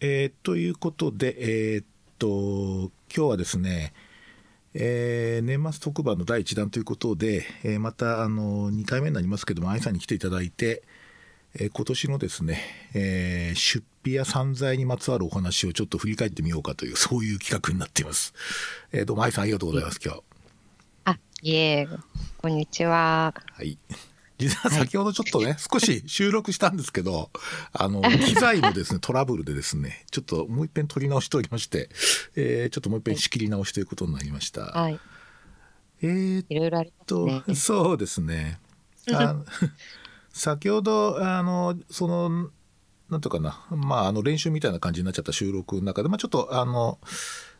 えー、ということで、えー、っと、今日はですね、えー、年末特番の第1弾ということで、えー、またあの2回目になりますけども、愛さんに来ていただいて、えー、今年のですね、えー、出費や散財にまつわるお話をちょっと振り返ってみようかという、そういう企画になっています。えー、どうも愛さんありがとうございます、今日。あ、いえ、こんにちは。はい。実は先ほどちょっとね、はい、少し収録したんですけど、あの、機材のですね、トラブルでですね、ちょっともう一遍撮り直しておりまして、えー、ちょっともう一遍仕切り直しということになりました。はい。えー、いろいろありますね。そうですね。あ 先ほど、あの、その、なんとかな、まあ、あの、練習みたいな感じになっちゃった収録の中で、まあ、ちょっと、あの、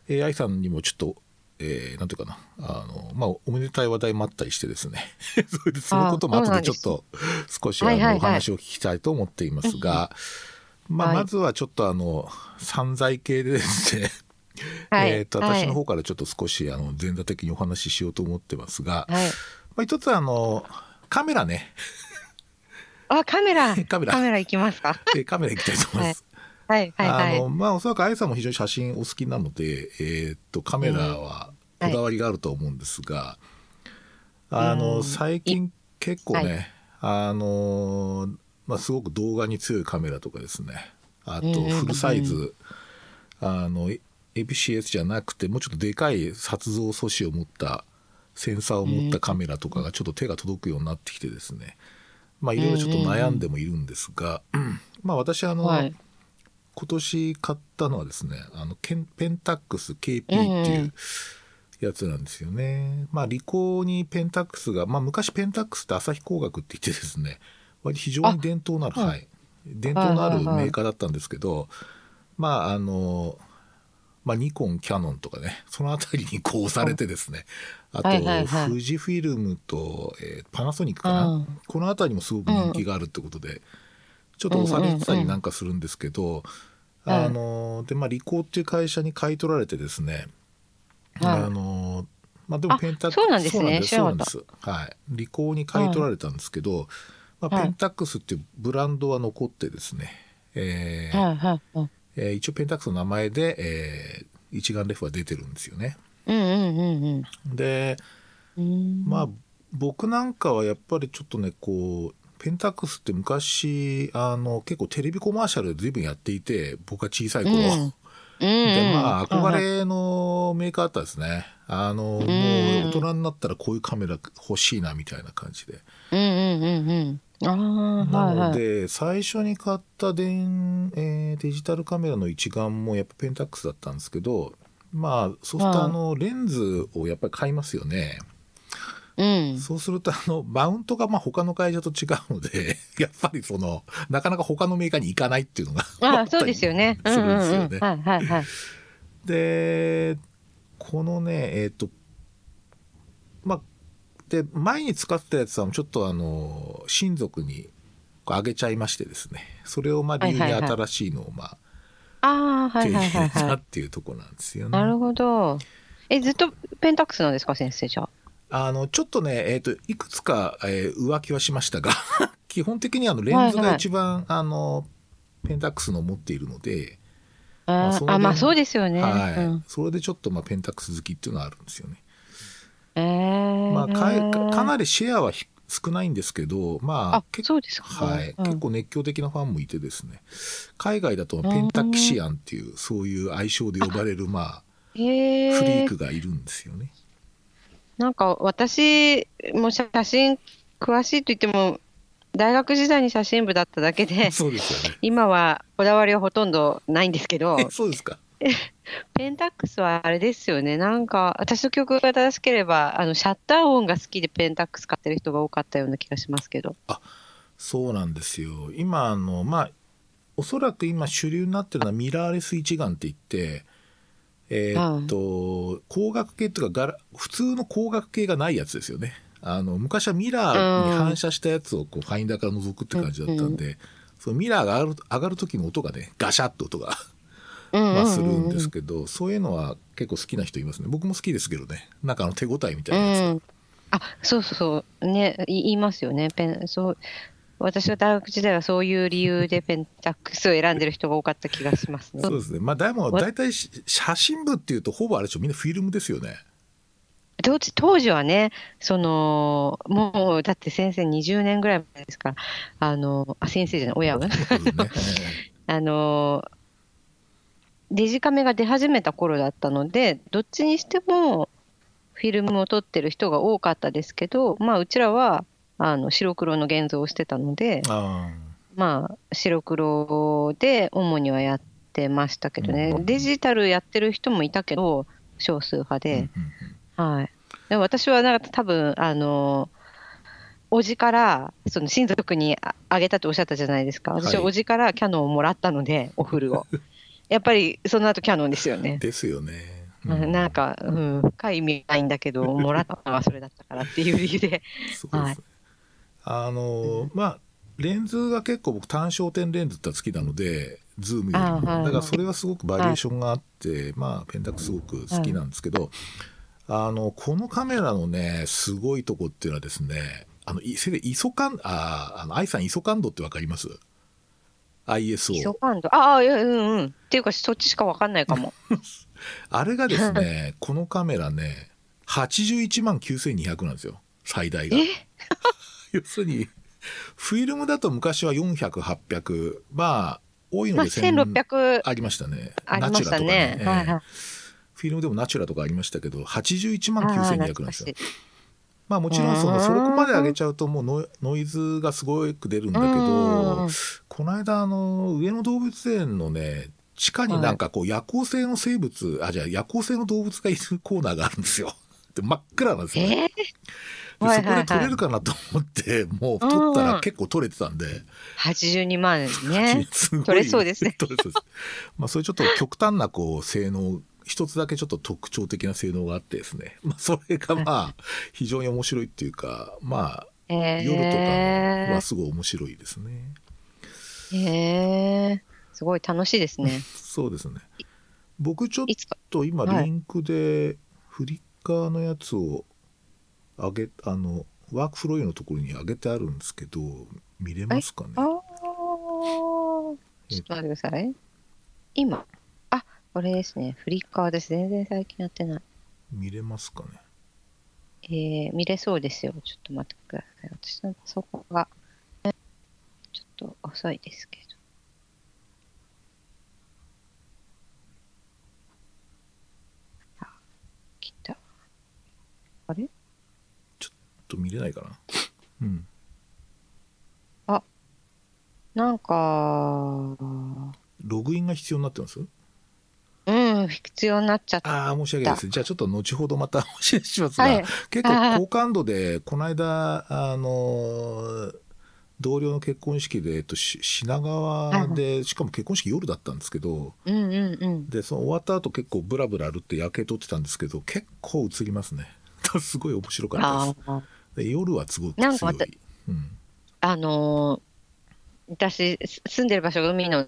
AI さんにもちょっとえー、なんていうかな、あの、まあ、おめでたい話題もあったりしてですね、それでそのことも後でちょっと少しあの、お話を聞きたいと思っていますが、まあ、まずはちょっとあの、散財系でですね、はい、えっと、私の方からちょっと少しあの、前座的にお話ししようと思ってますが、はい、まあ、一つあの、カメラね。あ、カメラ。カメラ。カメラ行きますか？えカメラ行きたいと思います。はいはいはい。あの、まあ、おそらくあやさんも非常に写真お好きなので、えー、っと、カメラはこだわりがあると思うんですが、あの、最近結構ね、あの、まあ、すごく動画に強いカメラとかですね、あと、フルサイズ、あの、APCS じゃなくて、もうちょっとでかい撮像素子を持ったセンサーを持ったカメラとかがちょっと手が届くようになってきてですね、まあ、いろいろちょっと悩んでもいるんですが、まあ、私あの、はい今年買ったのはですねあのペンタックス KP っていうやつなんですよね。まあリコーにペンタックスが、まあ昔ペンタックスって朝日工学って言ってですね割非常に伝統のある、はい、伝統のあるメーカーだったんですけど、まああのまあ、ニコン、キャノンとかね、その辺りにこう押されてですね、あと、富士フィルムと、えー、パナソニックかな、この辺りもすごく人気があるってことで、ちょっと押されてたりなんかするんですけど、あのでまあリコーっていう会社に買い取られてですね、あのまあでもペンタックスそうなんですねそうなんですはい。リコーに買い取られたんですけど、まあ、ペンタックスっていうブランドは残ってですね、えーえー、一応ペンタックスの名前で、えー、一眼レフは出てるんですよね。うんうんうんうん、でまあ僕なんかはやっぱりちょっとねこうペンタックスって昔あの結構テレビコマーシャルで随分やっていて僕が小さい頃、うん、でまあ憧れのメーカーだったですね。あの、もう大人になったらこういうカメラ欲しいなみたいな感じで。うんうんうんうん。あなので、はい。はい、最初に買った電、えー、デジタルカメラの一眼もやっぱペンタックスだったんですけどまあそうするとあのレンズをやっぱり買いますよね。うん、そうすると、あの、マウントがまあ他の会社と違うので、やっぱりその、なかなか他のメーカーに行かないっていうのがああ、そうですよね。するんですよね。はいはいはい。で、このね、えっ、ー、と、まあ、で、前に使ってたやつはちょっとあの、親族にあげちゃいましてですね、それをまあ理由に新しいのをまあ、ああ、はいはいはい、はい。っていうところなんですよね。なるほど。え、ずっとペンタックスなんですか、先生じゃあ。あの、ちょっとね、えっ、ー、と、いくつか、えー、浮気はしましたが 基本的にあの、レンズが一番、はいはい、あの、ペンタックスの持っているので、あ、まあ、まあ、そうですよね。はい。うん、それでちょっと、まあ、ペンタックス好きっていうのはあるんですよね。えー、まあか、かなりシェアは少ないんですけど、まあ、結構、はい、うん、結構熱狂的なファンもいてですね、海外だとペンタキシアンっていう、そういう愛称で呼ばれる、まあ、フリークがいるんですよね。なんか私も写真詳しいと言っても大学時代に写真部だっただけでそうですよ、ね、今はこだわりはほとんどないんですけど。そうですか。ペンタックスはあれですよね。なんか私の曲が正しければあのシャッター音が好きでペンタックス買ってる人が多かったような気がしますけど。あそうなんですよ。今あのまあおそらく今主流になってるのはミラーレス一眼って言ってえー、っと、光学系っていうか普通の光学系がないやつですよね。あの、昔はミラーに反射したやつをこうファインダーから覗くって感じだったんで、うんうん、そのミラーが上がる上がる時の音がね、ガシャッと音がまあするんですけど、そういうのは結構好きな人いますね。僕も好きですけどね。なんかあの手応えみたいなやつ。うん、あ、そうそうそう。ね、言いますよね。ペン、そう。私は大学時代はそういう理由でペンタックスを選んでる人が多かった気がしますね。そうですね。まあ、でも、大体写真部っていうと、ほぼあれでしょ、みんなフィルムですよね。当時当時はね、その、もう、だって先生20年ぐらい前ですから、あの、あ、先生じゃない、親が。ね、あの、デジカメが出始めた頃だったので、どっちにしてもフィルムを撮ってる人が多かったですけど、まあ、うちらはあの白黒の現像をしてたので、あまあ、白黒で主にはやってましたけどね、うん、デジタルやってる人もいたけど、少数派で。はい、でも私はなんか多分あのおじからその親族にあげたとおっしゃったじゃないですか、私はおじからキャノンをもらったので、おフルを。やっぱりその後キャノンですよね。ですよね。うん、なんか、うん、深い意味ないんだけど、もらったのはそれだったからっていう理由で。はい、あの、まあ、レンズが結構僕単焦点レンズって好きなので、ズームよりも。だからそれはすごくバリエーションがあって、まあ、ペンタックすごく好きなんですけど、あの、このカメラのね、すごいとこっていうのはですね、あの、せで、イソカン、あ、あの、愛さんイソ感度ってわかります ?ISO。イソ感度ああ、うんうん。っていうか、そっちしかわかんないかも。あれがですね、このカメラね、81万9200なんですよ、最大が。要するに、フィルムだと昔は400、800、まあ、多いので1600ありましたね。ありましたね。ねはいはい、フィルムでもナチュラとかありましたけど、81万9200なんですよ。まあもちろんそのそれこまで上げちゃうともうノイズがすごく出るんだけどこの間あの上野動物園のね地下になんかこう夜行性の生物、あ、じゃあ夜行性の動物がいるコーナーがあるんですよ。で真っ暗なんですよ、ね。えー、そこで撮れるかなと思って、もう撮ったら結構撮れてたんで。82万ね。撮れそうですね。撮れそうです。まあそういうちょっと極端なこう性能、一つだけちょっと特徴的な性能があってですね。まあそれがまあ 非常に面白いっていうか、まあ、夜とかはすごい面白いですね。へえー。すごい楽しいですね。そうですね。僕ちょっと今リンクでフリッカーのやつを上げ、あの、ワークフローのところに上げてあるんですけど、見れますかね？ああ、ちょっと待ってください。今、あ、これですね。フリッカーです。全然最近やってない。見れますかね？えー、見れそうですよ。ちょっと待ってください。私のパソコンが、ちょっと遅いですけど。あれちょっと見れないかな。うん。あ、なんか、ログインが必要になってます？うん、必要になっちゃった。ああ、申し訳ないです。じゃあちょっと後ほどまたお知らせしますが、はい、結構好感度で、この間、あの同僚の結婚式で、えっと、品川で、しかも結婚式夜だったんですけど、うんうんうん、でその終わった後結構ブラブラ歩って夜景撮ってたんですけど結構映りますね すごい面白かったです。夜はすごく強い。うん、あのー、私、住んでる場所が海の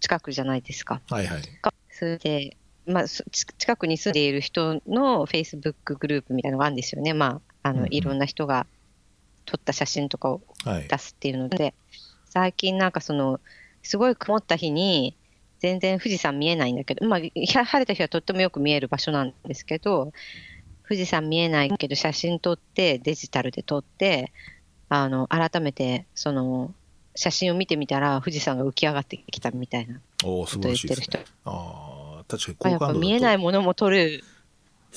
近くじゃないですか。はいはい。それで、まあ、近くに住んでいる人のフェイスブックグループみたいなのがあるんですよね。まあ、あの、うんうん、いろんな人が撮った写真とかを出すっていうので、はい、最近なんかその、すごい曇った日に、全然富士山見えないんだけど、まあ、晴れた日はとってもよく見える場所なんですけど、富士山見えないけど写真撮ってデジタルで撮ってあの改めてその写真を見てみたら富士山が浮き上がってきたみたいなこと言ってる人、ね、あ確かにやっぱ見えないものも撮る、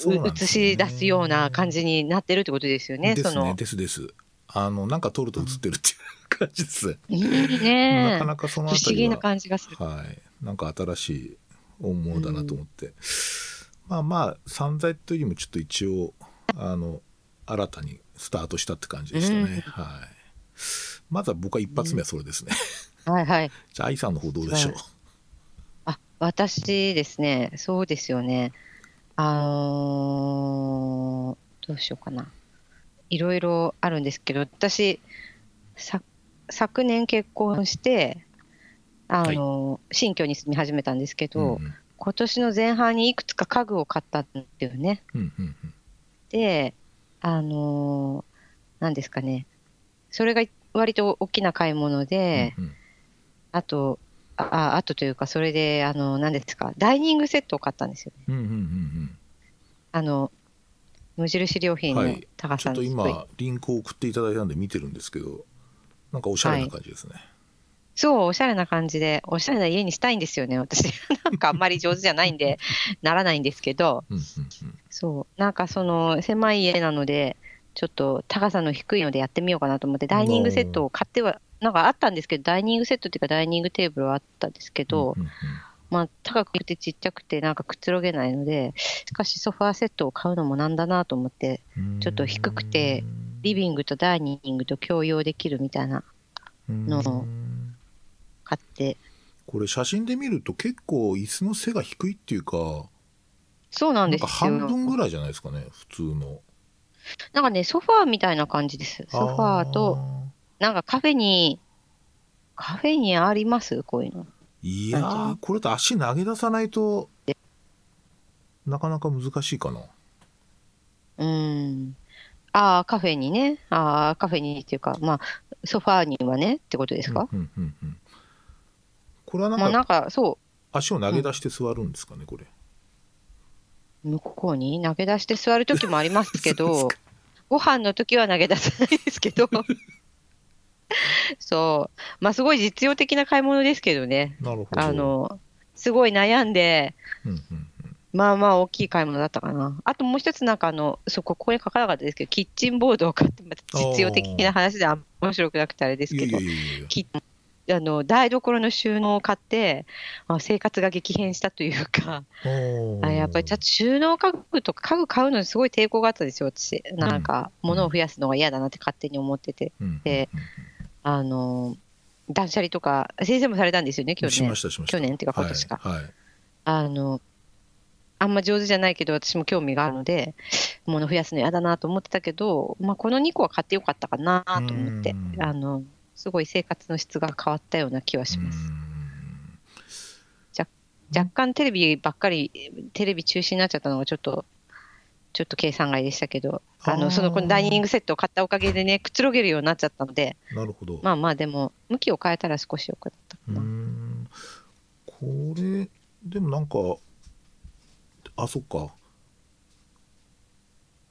ね、映し出すような感じになってるってことですよね。ですねですですあのなんか撮ると映ってるっていう感じです。いいね。なかなかそのあたり不思議な感じがする。はい。なんか新しい本物だなと思って。うんまあまあ散財というよりもちょっと一応あの新たにスタートしたって感じでしたね、うん、はい。まずは僕は一発目はそれですね、うん、はいはい。じゃあ愛さんの方どうでしょう？あ私ですね。そうですよね。あのー、どうしようかな。いろいろあるんですけど私さ昨年結婚してあの、はい、新居に住み始めたんですけど、うん今年の前半にいくつか家具を買ったっていうね。うんうんうん、で、あのー、なんですかね。それが割と大きな買い物で、うんうんあと、ああとというか、それで、あの、何ですか、ダイニングセットを買ったんですよね。うんうんうんあの、無印良品のはい高さのちょっと今リンクを送っていただいたんで見てるんですけどなんかおしゃれな感じですね、そう、おしゃれな感じで、おしゃれな家にしたいんですよね、私。なんかあんまり上手じゃないんで、ならないんですけど、そう、なんかその、狭い家なので、ちょっと高さの低いのでやってみようかなと思って、ダイニングセットを買っては、なんかあったんですけど、ダイニングセットっていうか、ダイニングテーブルはあったんですけど、まあ、高くてちっちゃくて、なんかくつろげないので、しかしソファーセットを買うのもなんだなと思って、うんちょっと低くてリビングとダイニングと共用できるみたいな、のうん買って、これ写真で見ると結構椅子の背が低いっていうかそうなんですよ。半分ぐらいじゃないですかね普通のなんかね、ソファーみたいな感じです。ソファーと、なんかカフェに、カフェにあります？こういうの。いやーこれと足投げ出さないとなかなか難しいかなうん。ああ、カフェにね。ああ、カフェにっていうか、まあ、ソファーにはねってことですか、うんうんうんうんこれはなんかまあなんか、そ足を投げ出して座るんですかねこれ。う、向こうに？投げ出して座るときもありますけど、ご飯のときは投げ出さないですけど、そう。まあすごい実用的な買い物ですけどね。なるほど。あの、すごい悩んで、うんうんうん。まあまあ大きい買い物だったかな。あともう一つなんかあの、そこ、ここに書かなかったですけど、キッチンボードを買って、また実用的な話で面白くなくてあれですけど。いやいや、いやあの台所の収納を買って、あ生活が激変したというか、あやっぱりちょっと収納家具とか家具買うのにすごい抵抗があったんですよ、私。なんか、物を増やすのが嫌だなって勝手に思ってて。うん。であの、断捨離とか、先生もされたんですよね、去年。去年っていうか今年か。はいはい。あの、あんま上手じゃないけど、私も興味があるので、物増やすの嫌だなと思ってたけど、まあ、この2個は買ってよかったかなと思ってうん、あの、すごい生活の質が変わったような気はします。うん。若干テレビばっかり、テレビ中止になっちゃったのがちょっと、ちょっと計算外でしたけど、あの、その、このダイニングセットを買ったおかげでね、くつろげるようになっちゃったので、なるほど。まあまあでも、向きを変えたら少し良かったかな。ん。これでもなんかあそっか。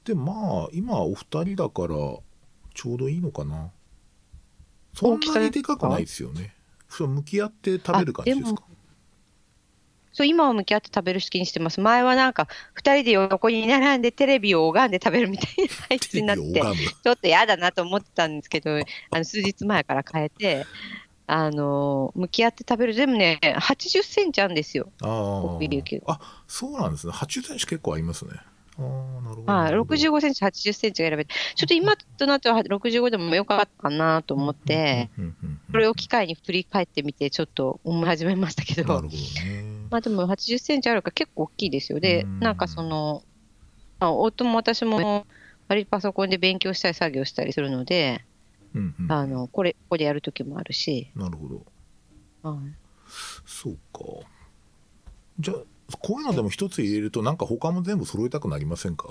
でもまあ今お二人だからちょうどいいのかなそんなにでかくないですよね。そう向き合って食べる感じですか？そう、今は向き合って食べる式にしてます。前はなんか、二人で横に並んでテレビを拝んで食べるみたいな配置になって、ちょっと嫌だなと思ってたんですけど、あの数日前から変えて、あの向き合って食べる、でもね、80センチあるんですよ。ああそうなんですね。80センチ結構ありますねはい、なるほど。65センチ、80センチが選べて、ちょっと今となっては65でもよかったかなと思って、これを機会に振り返ってみて、ちょっと思い始めましたけど、なるほどね。まあでも80センチあるから結構大きいですよ。で、うん。なんかその、まあ、夫も私も割とパソコンで勉強したり作業したりするので、うんうん。あのこれ、ここでやるときもあるし、なるほど。はい。そうか。じゃあこういうのでも一つ入れるとなんか他も全部揃えたくなりませんか？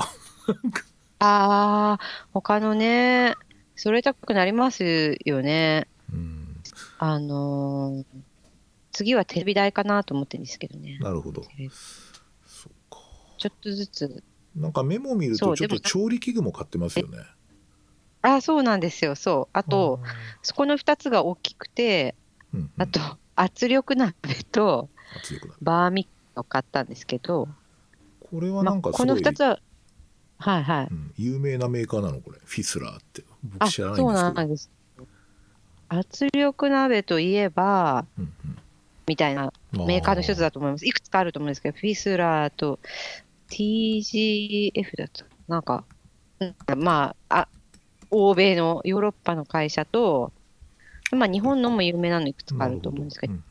ああ、他のね、揃えたくなりますよね。うんあのー次はテレビ台かなと思ってるんですけどね。なるほどちょっとずつ。なんかメモを見るとちょっと調理器具も買ってますよねああ、そうなんですよ。そう。あと、そこの2つが大きくて、うんうんあと、圧力鍋と圧力鍋バーミを買ったんですけど、これはなんかすごい、2つは、はいはい。うん有名なメーカーなのこれ？フィスラーって。あ、僕知らないそうんですけど。なんです。圧力鍋といえば、うんみたいなうんメーカーの一つだと思います。いくつかあると思うんですけど、フィスラーと TGF だと、な。んか、うんまあ、あ、欧米のヨーロッパの会社と、まあ日本のも有名なのいくつかあると思うんですけど、なる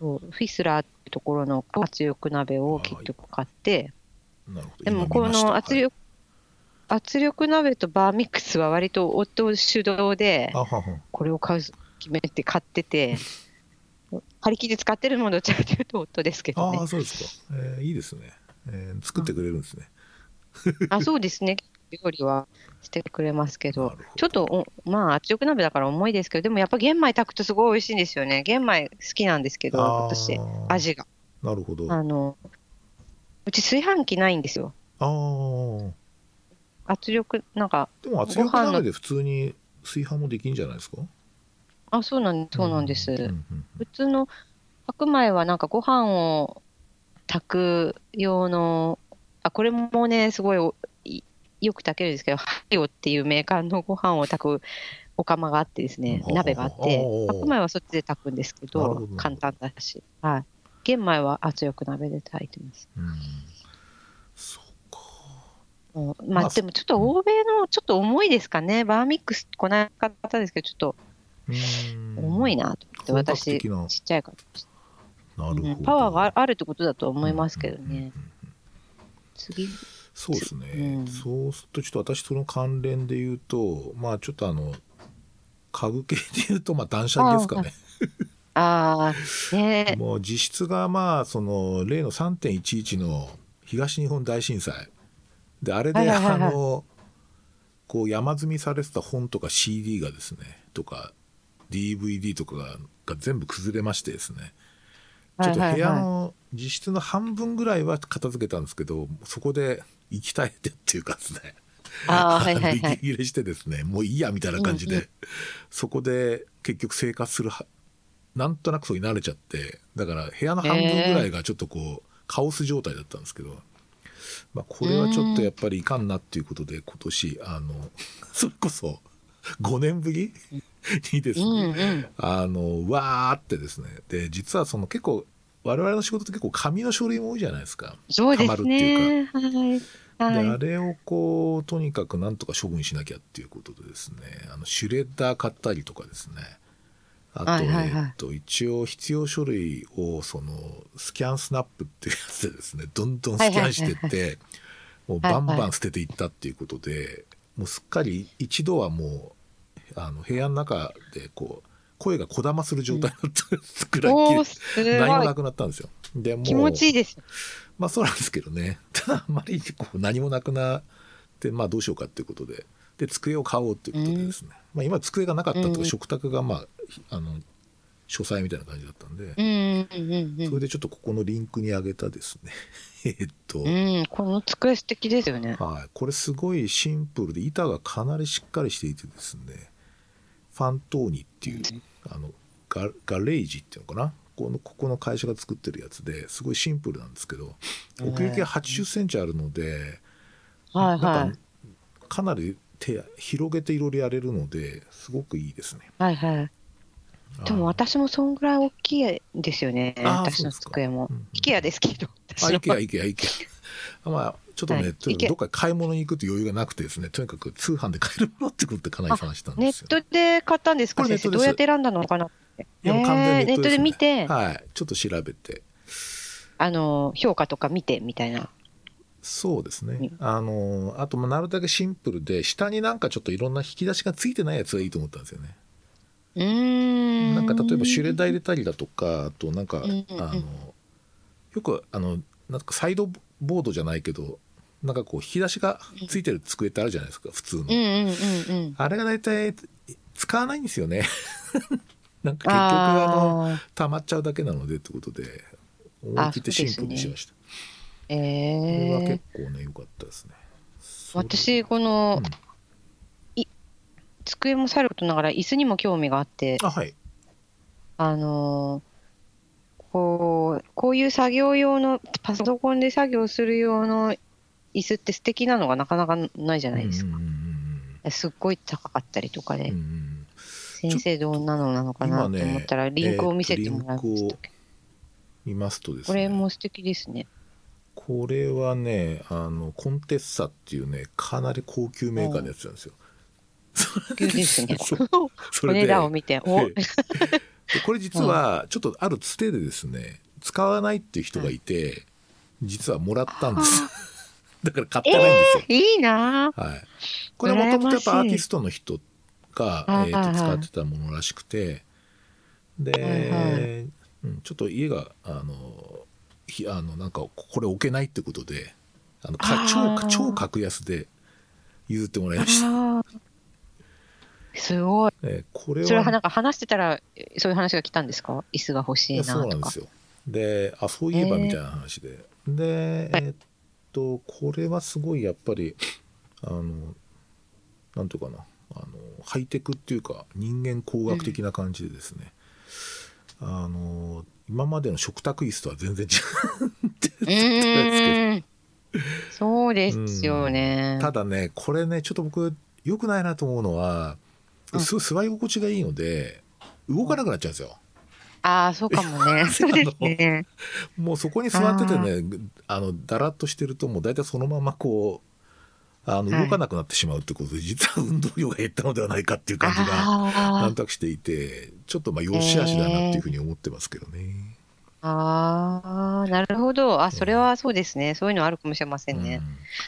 そうフィスラーってところの圧力鍋を結局買って、ほどうんなるほど。でもこの圧力、圧力鍋とバーミックスは割と夫主導でこれを買う決めて買ってて、張り切って使ってるものどちらかというと夫ですけどね。ああ。そうですか、えーいいですね、えー作ってくれるんですね、あ、そうですね。料理はしてくれますけどど、ちょっとお、まあ、圧力鍋だから重いですけど、でもやっぱ玄米炊くとすごい美味しいんですよね。玄米好きなんですけど、私、味が。なるほど。ああの、うち炊飯器ないんですよ。あー。圧力、なんか、でも圧力鍋で普通に炊飯もできんじゃないですか？あ、そうなんそうなんです。うんうん普通の白米はなんかご飯を炊く用の、あ、これもね、すごいよく炊けるんですけど、ハリオっていうメーカーのご飯を炊くお釜があってですね鍋があって白米はそっちで炊くんですけどど、簡単だし、はい。玄米は圧力鍋で炊いてます。うんそうか。うんまあまあでもちょっと欧米のちょっと重いですかね。バーミックスこない方ですけど、ちょっとうん重いなと思って、私、ちっちゃいから。なるほど。うんパワーがあるってことだと思いますけどね。うんうんうんうん次。そうですね、うん。そうするとちょっと私その関連で言うとまあちょっとあの家具系で言うとまあ断捨離ですかね。ああ、ね。もう実質がまあその例の3.11の東日本大震災。であれであのこう山積みされてた本とか CD がですねとか DVD とかがが全部崩れましてですねちょっと部屋の実質の半分ぐらいは片付けたんですけどそこで息絶えてっていうかで。すねああ、はいはいはい。息切れしてですねもういいやみたいな感じで、うんうそこで結局生活するはなんとなくそうに慣れちゃってだから部屋の半分ぐらいがちょっとこう、カオス状態だったんですけど、まあ、これはちょっとやっぱりいかんなっていうことで今年あの それこそ5年ぶり？にですね、うんうん。あのわーってですねで実はその結構我々の仕事って結構紙の書類も多いじゃないですか。そうでするっていうかね。はい。ではい。あれをこうとにかくなんとか処分しなきゃっていうことでですねあのシュレッダー買ったりとかですねあと,、えっと一応必要書類をそのスキャンスナップっていうやつでですねどんどんスキャンしていって、もうバンバン捨てていったっていうことで、もうすっかり一度はもうあの部屋の中でこう声がこだまする状態だったくらい、おー、すごい何もな。くなったんですよ。でもう気持ちいいです。まあそうなんですけどね ただあんまりこう何もなくなってまあどうしようかっていうことでで机を買おうっていうことでですね、まあ、今机がなかったとか、うん食卓がまああの書斎みたいな感じだったんで、うんうんうんそれでちょっとここのリンクに上げたですね えっと、うん。うん、この机素敵ですよね。はい、これすごいシンプルで板がかなりしっかりしていてですねファントーニっていうあのガガレージっていうのかな？このここの会社が作ってるやつですごいシンプルなんですけど奥行きが8 0センチあるので、はいはなんかかなり手広げていろいろやれるのですごくいいですね。い。はいはい。でも私もそんぐらい大きいですよね。私の机もうんうん。ですけど。あ、私のいけやいけやいけや。まあ、ちょっとね、はいとにかくどっか買い物に行くと余裕がなくてですね、とにかく通販で買えるものってことでかなり探したんネですよ。ットで買ったんですか？先生どうやって選んだのかな？って。いやもう完全へーネットで見て、はい。ちょっと調べて。あの、評価とか見てみたいな。そうですねうん。あの、あと、まあなるだけシンプルで、下になんかちょっといろんな引き出しがついてないやつがいいと思ったんですよね。うーん。なんか例えばシュレッダー入れたりだとか、あとなんか、うんうんうんあの、よくあの、なんかサイドボードじゃないけど、なんかこう引き出しがついてる机ってあるじゃないですか、普通の。うんうんうんうん。あれが大体使わないんですよね。なんか結局あの、あ溜まっちゃうだけなのでってことで、思い切ってシンプルにしました。ーこれはえ結ー、構ね、良かったですね。私、この、うんい机もさることながら、椅子にも興味があって、あ、はい。あのーこう、こういう作業用の、パソコンで作業する用の椅子って素敵なのがなかなかないじゃないですか。すっごい高かったりとかで、先生どんなのなのかなと思ったら、リンクを見せてもらいましたけど、見ますとですね。これも素敵ですね。これはね、あの、コンテッサっていうね、かなり高級メーカーのやつなんですよ。高級ですね。お値段を見て、これ実は ちょっとあるつてでですね使わないっていう人がいて、実はもらったんですだから買ってないんですよ、いいな。ぁはい、これもともとやっぱアーティストの人が、はい。えーと使ってたものらしくて。で、はいはい。うん、ちょっと家があのひあのなんかこれ置けないってことであのか超超格安で譲ってもらいました。すごい。えこれは。それはなんか話してたら、そういう話が来たんですか？椅子が欲しいないやそうなんとかです。よ。で、あ、そういえばみたいな話で。で、はいえっと、これはすごいやっぱり、あの、なんていうかな、あの、ハイテクっていうか、人間工学的な感じでですね、あの、今までの食卓椅子とは全然違う。そうですよねう。ただね、これね、ちょっと僕、良くないなと思うのは、うん座り心地がいいので、動かなくなっちゃうんですよ。ああ、そうかも ね。そうですね。もうそこに座っててね、あの、だらっとしてると、もう大体そのままこう、あの、はい動かなくなってしまうってことで、実は運動量が減ったのではないかっていう感じが、あなんとなくしていて、ちょっとまあ、良し悪しだなっていうふうに思ってますけどね。あ、ああ、なるほど。あ、それはそうですね。そういうのあるかもしれませんね。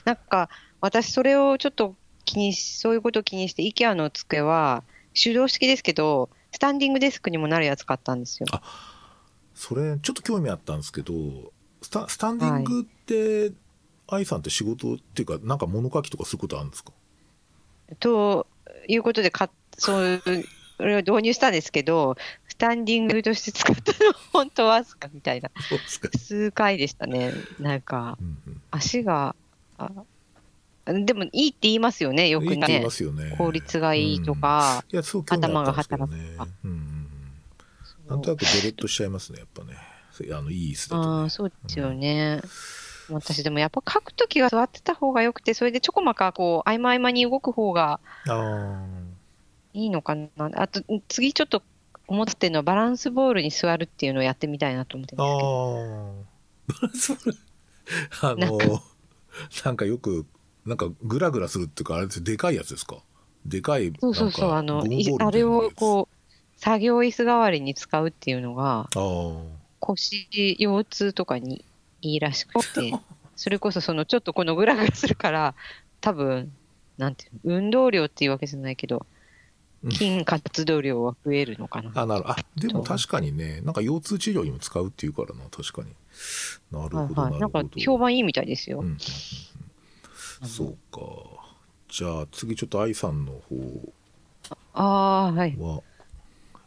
なんか、私、それをちょっと気にし、そういうことを気にして、IKEA の机は、手動式ですけど、スタンディングデスクにもなるやつ買ったんですよ。それ、ちょっと興味あったんですけど、スタスタンディングって、愛さんって仕事っていうか、なんか物書きとかすることあるんですか？ということで買っ、そういう、それを導入したんですけど、スタンディングとして使ったのは本当わずか？みたいな。数回でしたね。なんか、足が、あでもいいって言いますよね、よくねいいね。効率がいいとか、いや、そうんですけどね頭が働くとか。うんうんうん。なんとなくドロッとしちゃいますね、やっぱね。あの、いい椅子だと、ね。ああ、そうですよね。私でもやっぱ書くときは座ってた方がよくて、それでちょこまかこう、合間合間に動く方があいいのかな。あと、次ちょっと思ってるのはバランスボールに座るっていうのをやってみたいなと思ってるあ。んですけど。ああ。それあの、なんかよく、なんかグラグラするっていうか、あれでかいやつですか？でかい、そうそうそう、あの、いあれをこう、作業椅子代わりに使うっていうのが、腰、腰痛とかにいいらしくて、それこそそのちょっとこのグラグラするから、多分、なんていうの、運動量っていうわけじゃないけどうん、筋活動量は増えるのかな。あ。あ、なるあ、でも確かにね、なんか腰痛治療にも使うっていうからな、確かに。なるほど、はいはい。なんか。評判いいみたいですよ。うん。そうか。じゃあ次ちょっと愛さんの方ああ、はい。は、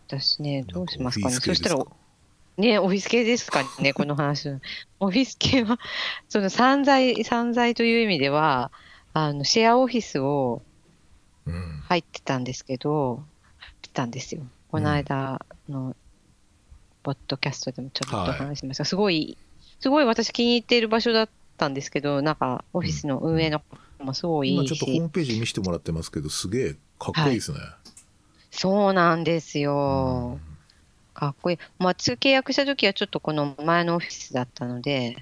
私ね、どうしますかね。そしたら、ね、オフィス系ですかね、この話。オフィス系は、その散財、散財という意味では、あの、シェアオフィスをうん。入ってたんですけど、入ってたんですよ。この間の、ポッドキャストでもちょっとはい話しました。すごい、すごい私気に入っている場所だったんですけど、なんか、オフィスの運営の子もすごいいいし今ちょっとホーム、ページ見せてもらってますけど、すげえかっこいいですね。そうなんですうよん。かっこいい。まあ、契約した時はちょっとこの前のオフィスだったので、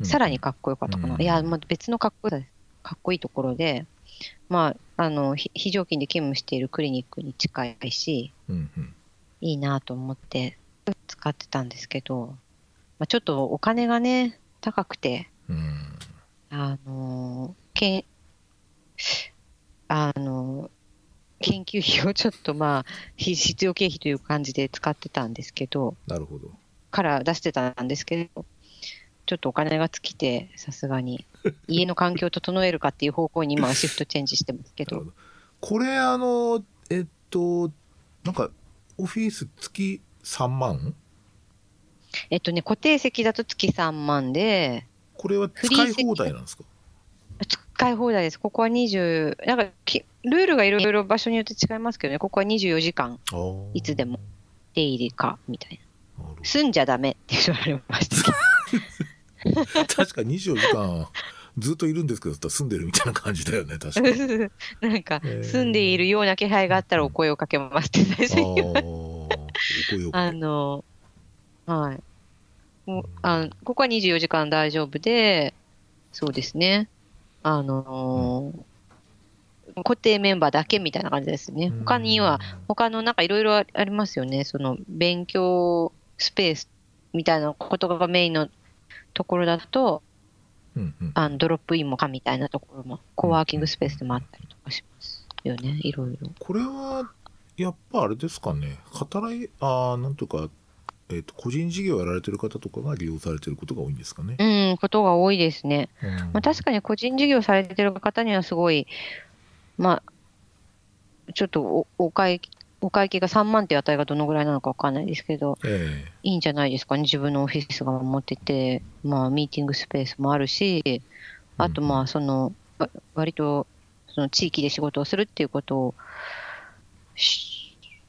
うんさらにかっこよかったかな。うんいや、まあ、別のかっこよさかっこいいところで、まあ、あの、ひ非常勤で勤務しているクリニックに近いし、うんうんいいなと思って使ってたんですけど、まあ、ちょっとお金がね、高くて、うん。あの、けん、あの、研究費をちょっとまあ、ひ必要経費という感じで使ってたんですけど、なるほど。から出してたんですけど、ちょっとお金が尽きて、さすがに、家の環境を整えるかっていう方向に今はシフトチェンジしてますけど。これあのえっとなんかオフィス月3万？えっとね、固定席だと月3万で、これは使い放題なんですか？使い放題です。ここは20、なんかき、ルールがいろいろ場所によって違いますけどね、ここは24時間。いつでも出入りか、みたいな。住んじゃダメって言われました。確か24時間ずっといるんですけど住んでるみたいな感じだよね確かに。ど、なんか住んでいるような気配があったらお声をかけますって最初に言われて。あの、はい。あここは24時間大丈夫で、そうですね。あのー固定メンバーだけみたいな感じですね。他には、他のなんかいろいろありますよね。その勉強スペースみたいなことがメインのところだと、うんうんあのドロップインもかみたいなところも、コワーキングスペースでもあったりとかしますよね。いろいろ。これはやっぱあれですかね働いあーなんとか、えっと個人事業やられてる方とかが利用されてることが多いんですかね、うん、ことが多いですね。うんまあ、確かに個人事業されてる方にはすごい、まあ、ちょっとおお会お会計が3万っていう値がどのぐらいなのかわかんないですけど、えいいんじゃないですかね。自分のオフィスが持ってて、まあ、ミーティングスペースもあるし、あと、まあ、その、わ割と、その地域で仕事をするっていうことを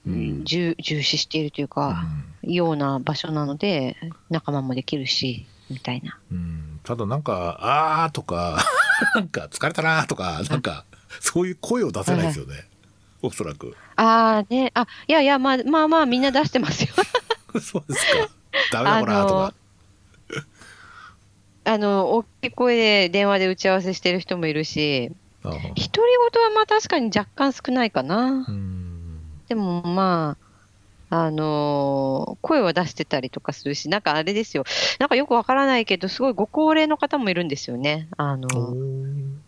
重重視しているというか、ような場所なので、仲間もできるし、みたいな。えうん、ただなんか「あー」とか「なんか疲れたな」とかなんかそういう声を出せないですよね、おそらく。ああね、あ、いやいや、まあまあまあ、みんな出してますよ。そうですか。ダメだこらとか。あの、大きい声で電話で打ち合わせしてる人もいるし、独り言はまあ確かに若干少ないかな。うんでもまあ、あのー声は出してたりとかするし、なんかあれですよ。なんかよくわからないけど、すごいご高齢の方もいるんですよね。あのおー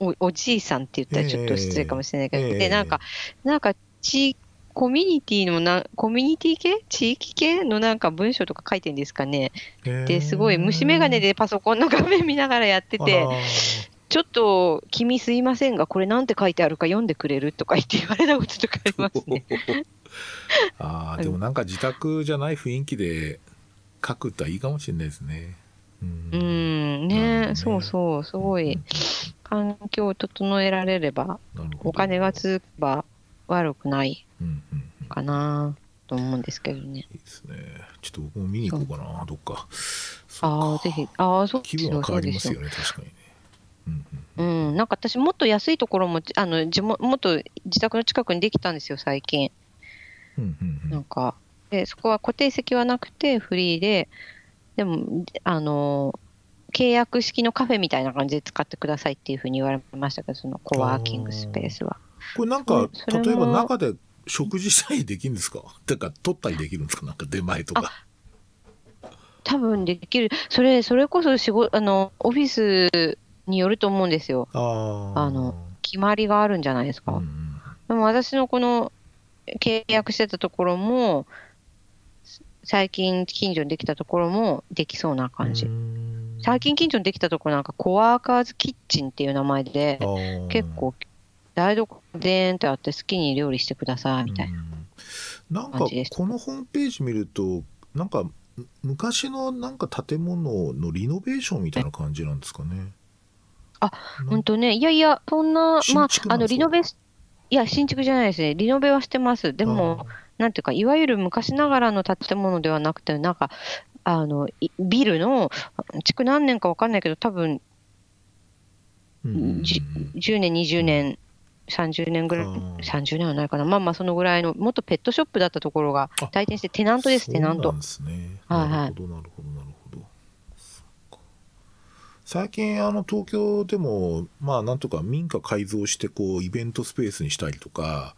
お、おじいさんって言ったらちょっと失礼かもしれないけど、ええで、なんか、なんか、地、コミュニティのな、コミュニティ系？地域系のなんか文章とか書いてんですかね。で、すごい虫眼鏡でパソコンの画面見ながらやってて、ちょっと、君すいませんが、これなんて書いてあるか読んでくれるとか言って言われたこととかありますね。あーでもなんか自宅じゃない雰囲気で書くとはいいかもしれないですね。うんうん、ねねそうそう、すごい、環境を整えられれば、お金がつけば悪くないかなと思うんですけどね。いいですね。ちょっと僕も見に行こうかな、どっか。ああ、ぜひ、ああ、そう気分は変わりますよね、確かにね。うんうん、なんか私、もっと安いところも、あの地元もっと自宅の近くにできたんですよ、最近。うんうんうん。なんか、で、そこは固定席はなくてフリーで、でも、あの、契約式のカフェみたいな感じで使ってくださいっていうふうに言われましたけど、そのコワーキングスペースは。これなんか例えば中で食事したりできるんですか？てか、取ったりできるんですか？なんか出前とか。多分できる、それ、それこそ仕事、あの、オフィスによると思うんですよ。あの、決まりがあるんじゃないですか。でも私のこの契約してたところも、最近近所にできたところもできそうな感じ。うん最近近所にできたところなんかコワーカーズキッチンっていう名前で結構台所でーんってあって好きに料理してくださいみたいな。うんなんかこのホームページ見るとなんかむ昔のなんか建物のリノベーションみたいな感じなんですかね。あ本当ね、いやいや、そんな、ま新あ、あの、リノベス、いや、新築じゃないですね。リノベはしてます。でも、なんていうか、いわゆる昔ながらの建物ではなくて、なんか、あの、いビルの、築何年かわかんないけど、多分、うんうんうんじ10年、20年、30年ぐらい、あー30年はないかな。まあまあ、そのぐらいの、もっとペットショップだったところがあ退店して、テナントです、テナントそうなん。ですね。はいはいなるほど、なるほど、最近、あの、東京でも、まあ、なんとか民家改造して、こう、イベントスペースにしたりとか。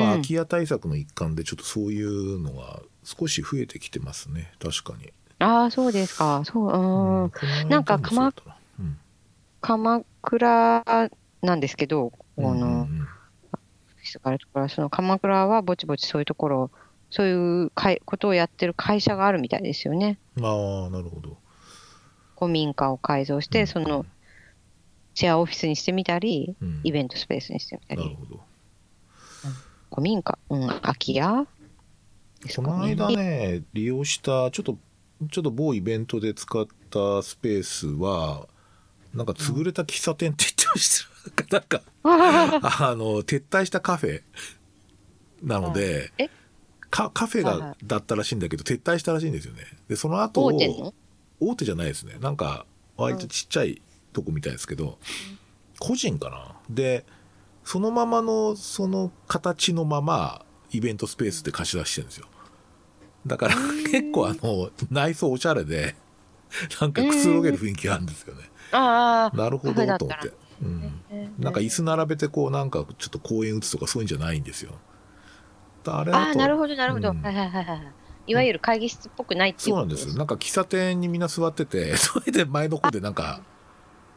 まあ、空き家対策の一環で、ちょっとそういうのが少し増えてきてますね。確かに。ああ、そうですか。そう、うーん。なんかもそうん鎌倉なんですけど、この、その鎌倉はぼちぼちそういうところ、そういうかいことをやってる会社があるみたいですよね。うんああ、なるほど。古民家を改造して、うん。その、シェアオフィスにしてみたり、うん。イベントスペースにしてみたり、なるほど。古民家、うん、空き家？この間ね、利用した、ちょっと、ちょっと某イベントで使ったスペースは、なんか潰れた喫茶店って言ってました。なんか、あの、撤退したカフェなので、え？かカフェがだったらしいんだけど、撤退したらしいんですよね。で、その後、大手じゃないですね。なんか、割とちっちゃいとこみたいですけど、個人かな。で、そのままの、その形のまま、イベントスペースで貸し出してるんですよ。だから、結構あの、内装おしゃれで、なんかくつろげる雰囲気があるんですよね。ああ、なるほど、と思って。うん。えーなんか椅子並べてこうなんかちょっと公園打つとかそういうんじゃないんですよ。あれだとああ、なるほど、なるほど。うんはいはいはいはい。いわゆる会議室っぽくないっていうそうなんですよ。なんか喫茶店にみんな座ってて、それで前の方でなんか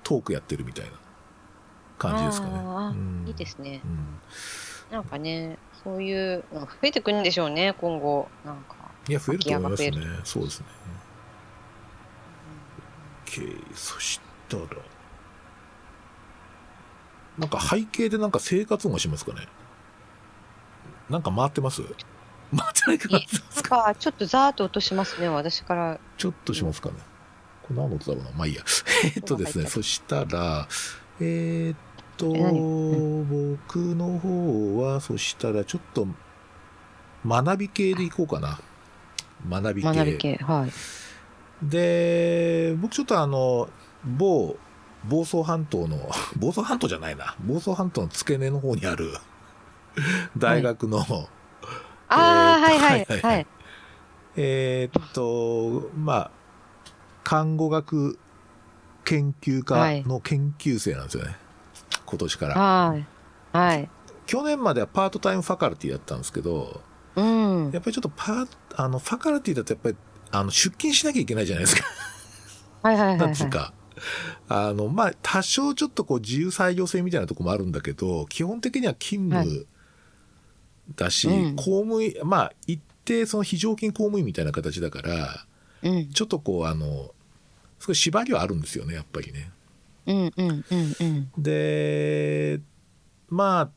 トークやってるみたいな感じですかね。うんいいですね。うんなんかね、そういう増えてくるんでしょうね、今後。なんか。いや、増えると思いますね。そうですね。OK。そしたら、なんか背景でなんか生活音がしますかねなんか回ってます？回ってないかちょっとザーッと音しますね、私から。ちょっとしますかね。これ何の音だろうな。まあいいや。えっとですね、そしたら、えーっと、え何？僕の方は、そしたらちょっと、学び系でいこうかな。学び系。学び系。はい。で、僕ちょっとあの、某、房総半島の、房総半島じゃないな。房総半島の付け根の方にある、大学の、ああ、はいはいえーはいはいははいい。えーっと、まあ、看護学研究はい科の研究生なんですよね。今年から。はい。はい。去年まではパートタイムファカルティだったんですけど、うん。やっぱりちょっとパー、あの、ファカルティだとやっぱり、あの、出勤しなきゃいけないじゃないですか。はいはいはいはい。なんつうか。あの、まあ、多少ちょっとこう自由裁量性みたいなとこもあるんだけど、基本的には勤務だし、うん公務員、まあ、一定その非常勤公務員みたいな形だから、うん。ちょっとこう、あの、少し縛りはあるんですよね、やっぱりね。うんうんうんうん。で、まあ、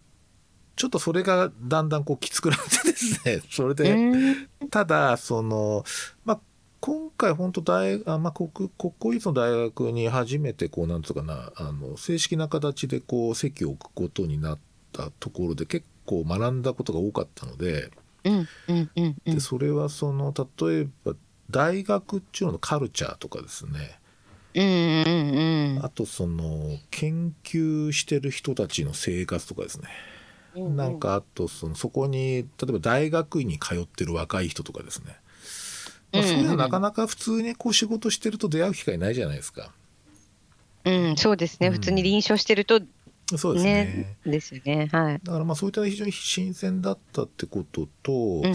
ちょっとそれがだんだんこうきつくなってですね、それで、うんただ、その、まあ、今回本当大、あまあ、国、国公立の大学に初めてこう、なんつうかな、あの、正式な形でこう、席を置くことになったところで結構学んだことが多かったので、うんうんうんうん。で、それはその、例えば、大学っていうののカルチャーとかですね、うんうんうん。あとその、研究してる人たちの生活とかですね、うん。なんかあとそのそこに例えば大学院に通ってる若い人とかですね、まあ、そういうのはなかなか普通にこう仕事してると出会う機会ないじゃないですか。うん、そうですね。うん。普通に臨床してるとそうですね。ね、ですよね。はい。だからまあそういった非常に新鮮だったってことと、うんうん。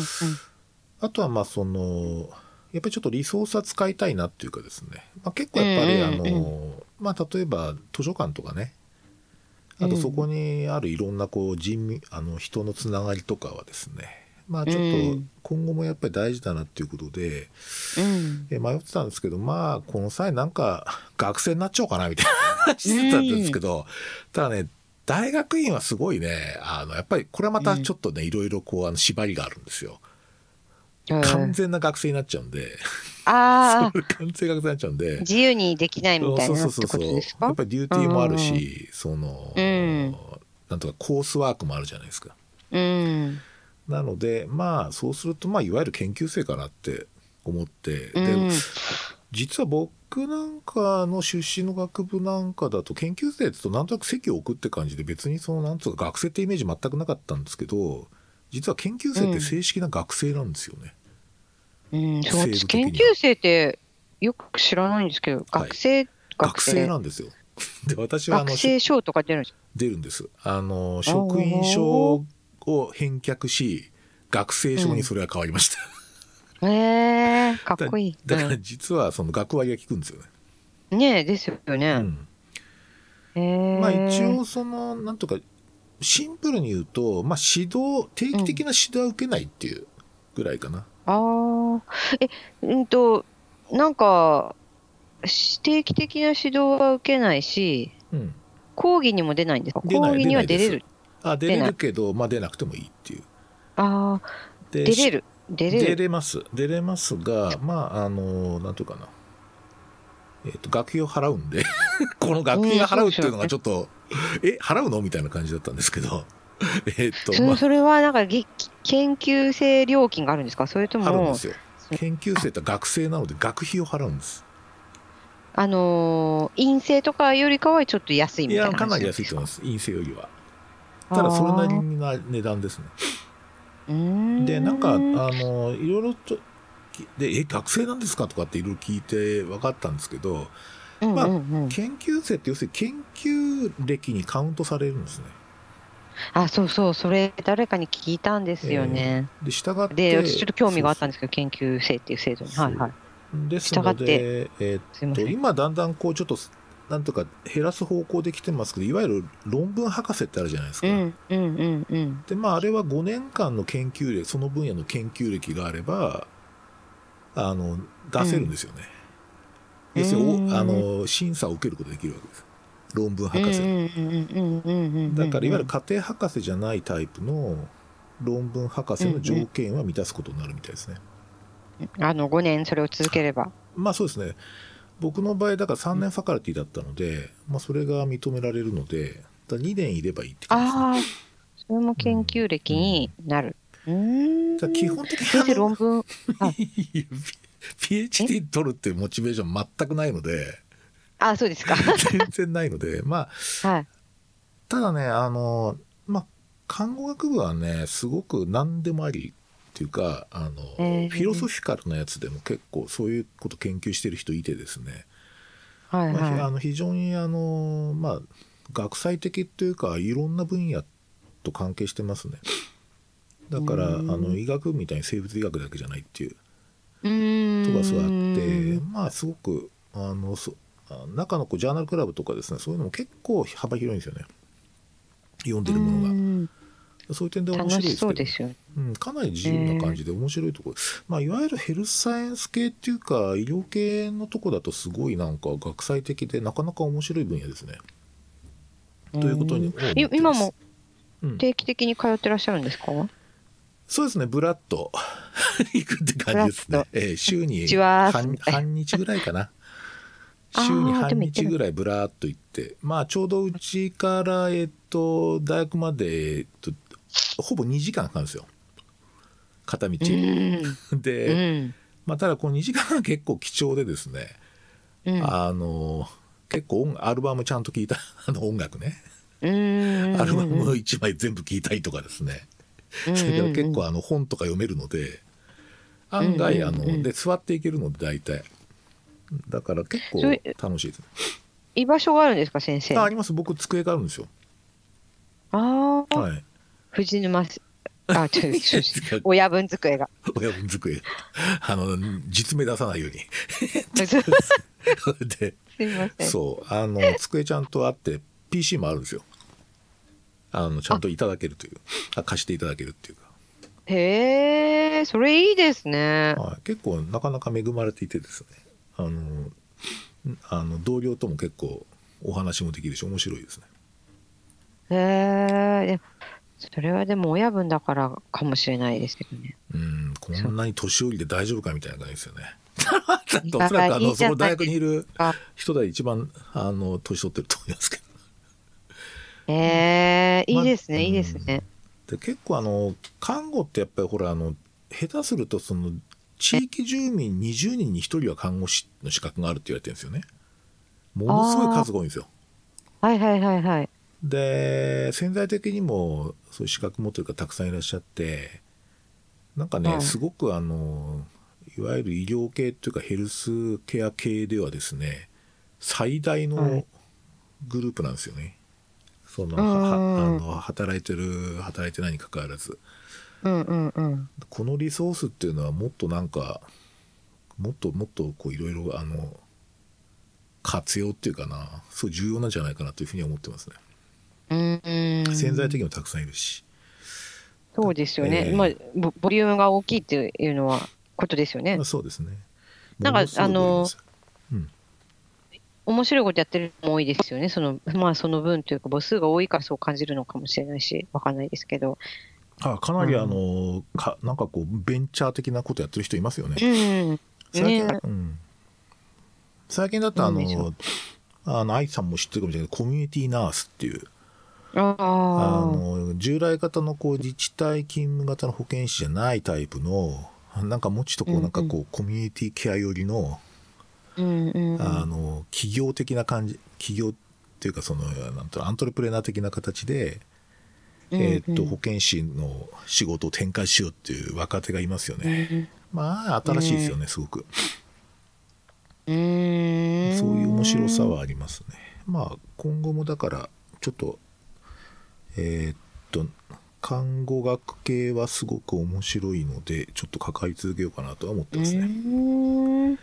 あとはまあそのやっぱりちょっとリソースは使いたいなっていうかですね、まあ、結構やっぱりあうんうん。の、まあ例えば図書館とかね。あとそこにあるいろんなこう人民あの人のつながりとかはですね。まあちょっとうん今後もやっぱり大事だなっていうことで、うん。え迷ってたんですけどまあこの際なんか学生になっちゃおうかなみたいな話 してたんですけど、ただね大学院はすごいねあのやっぱりこれはまたちょっとね、いろいろこうあの縛りがあるんですよ。完全な学生になっちゃうんで、ああ、完全学生になっちゃうんで。自由にできないみたいそうなってこそうそうそうとですかやっぱりデューティーもあるし、その、うんなんとかコースワークもあるじゃないですか。うん。なのでまあそうするとまあいわゆる研究生かなって思って、うん。で実は僕なんかの出身の学部なんかだと研究生ってとなんとなく席を置くって感じで別にそのなんつうか学生ってイメージ全くなかったんですけど実は研究生って正式な学生なんですよね。うん、そう私制度的には。研究生ってよく知らないんですけど、学生、学生なんですよ。で私はあの学生証とか出るんです出るんです。あの職員証を返却し学生証にそれは変わりました。へえかっこいい。だだから実はその学割が効くんですよね。うんねえ、ですようね。んへえまあ一応そのなんとかシンプルに言うと、まあ、指導定期的な指導は受けないっていうぐらいかな。ああ、え、うんと、なんか、し定期的な指導は受けないし、うん、講義にも出ないんですか？講義には出れる。あ出れるけど、まあ、出なくてもいいっていう。ああ、で出れる。出れる。出れます。出れますがまああのなんというかな、えっと学費を払うんで この学費が払うっていうのがちょっと、え払うのみたいな感じだったんですけど。えっとまそそれはなんかげ研究生料金があるんですか？それともああるんで、すよ。研究生って学生なので学費を払うんです。あのー陰性とかよりかはちょっと安いいみたいなやかなり安いと思います。陰性よりはただそれなりな値段ですね。りでなんかあのいろいろとでえ学生なんですかとかっていろいろ聞いて分かったんですけどまああ、研究生って要するに研究歴にカウントされるんですね。あ、そうそう、それ誰かに聞いたんですよね。で従ってで、私ちょっと興味があったんでですけど、研究生っていう制度に。はいはい。ですの従って。で、えーっと。今だんだんこうちょっとなんとか減らす方向で来てますけどいわゆる論文博士ってあるじゃないですか、うんうんうんうん。でまああれは5年間の研究歴その分野の研究歴があればあの出せるんですよね、うん。要するにあの審査を受けることができるわけです。論文博士。だからいわゆる家庭博士じゃないタイプの論文博士の条件は満たすことになるみたいですね。あの5年それを続ければ。まあそうですね。僕の場合だから3年ファカルティだったので、まあ、それが認められるのでだ2年いればいいって感じです、ね、ああそれも研究歴になる。うん、じゃ基本的に論文 PhD 取るっていうモチベーション全くないのであそうですか。全然ないのでまあ、はい、ただねあのまあ看護学部はねすごく何でもありいうかあの、えー、フィロソフィカルなやつでも結構そういうこと研究してる人いてですね、はいはい、まあ、あの非常にあのまあ学際的っていうかいろんな分野と関係してますね。だからあの医学部みたいに生物医学だけじゃないっていう。とかそうあってまあすごくあのそ中のこうジャーナルクラブとかですねそういうのも結構幅広いんですよね。読んでるものが。そういう点で面白いですけど、うん、かなり自由な感じで面白いとこ。ろ、まあ、いわゆるヘルスサイエンス系っていうか医療系のとこだとすごいなんか学際的でなかなか面白い分野ですね。ということに今も定期的に通ってらっしゃるんですか、うん、そうですね。ブラッと 行くって感じですね、えー、週に半半日ぐらいかな。週に半日ぐらいブラッと行って。まあちょうどうちからえっと大学まで、えっと、ほぼ2時間かかるんですよ片道。で、まあ、ただこの2時間は結構貴重でですね、うん、あの結構アルバムちゃんと聴いた あの音楽ね。アルバム1枚全部聴いたりとかですね。それから結構あの本とか読めるので案外あので座っていけるので大体。だから結構楽しいです。ね居場所があるんですか先生？ああります。僕机があるんですよ。ああはい。藤沼あ、ちょ、親分机が。親分机。あの、実名出さないように。で、そう、あの、机ちゃんとあって、PC もあるんですよ。あの、ちゃんといただけるという、あ貸していただけるっていうか。へえ、それいいですね。はい、結構なかなか恵まれていてですね。あの、あの同僚とも結構お話もできるし面白いですね。へえ、それはでも親分だからかもしれないですけどね。うん、こんなに年寄りで大丈夫かみたいな感じですよね。おそらくあのその大学にいる人で一番あの年取ってると思いますけど。えー、いいですね、いいですね。で結構あの看護ってやっぱりほらあの下手するとその地域住民20人に1人は看護師の資格があるって言われてるんですよね。ものすごい数が多いんですよ。はいはいはいはい。で潜在的にもそういう資格持ってる方たくさんいらっしゃってなんかね、はい、すごくあのいわゆる医療系というかヘルスケア系ではですね最大のグループなんですよね。そのあの働いてる働いてないにかかわらず、うんうんうん、このリソースっていうのはもっとなんかもっともっとこういろいろあの活用っていうかなそう重要なんじゃないかなというふうに思ってますね。潜在的にもたくさんいるし。そうですよね、えー、まあボ、ボリュームが大きいっていうのはことですよね。そうですね。なんか、あの、うん、面白いことやってるのも多いですよね、そのまあ、その分というか、母数が多いからそう感じるのかもしれないし、わかんないですけど。あかなりあの、うん、かなんかこうベンチャー的なことやってる人いますよね。うん、最近、ね、うん、最近だとあの、あの愛さんも知ってるかもしれないけどコミュニティナースっていうあの従来型のこう自治体勤務型の保健師じゃないタイプのなんかもうちょっとこうなんかこう、うんうん、コミュニティケア寄りの,、うんうん、あの企業的な感じ企業っていうかそのなんとアントレプレーナー的な形で、うんうん、えー、っと保健師の仕事を展開しようっていう若手がいますよね。うん、まあ新しいですよね、すごく。そういう面白さはありますね。まあ今後もだからちょっとえー、っと看護学系はすごく面白いのでちょっと関わり続けようかなとは思ってますね。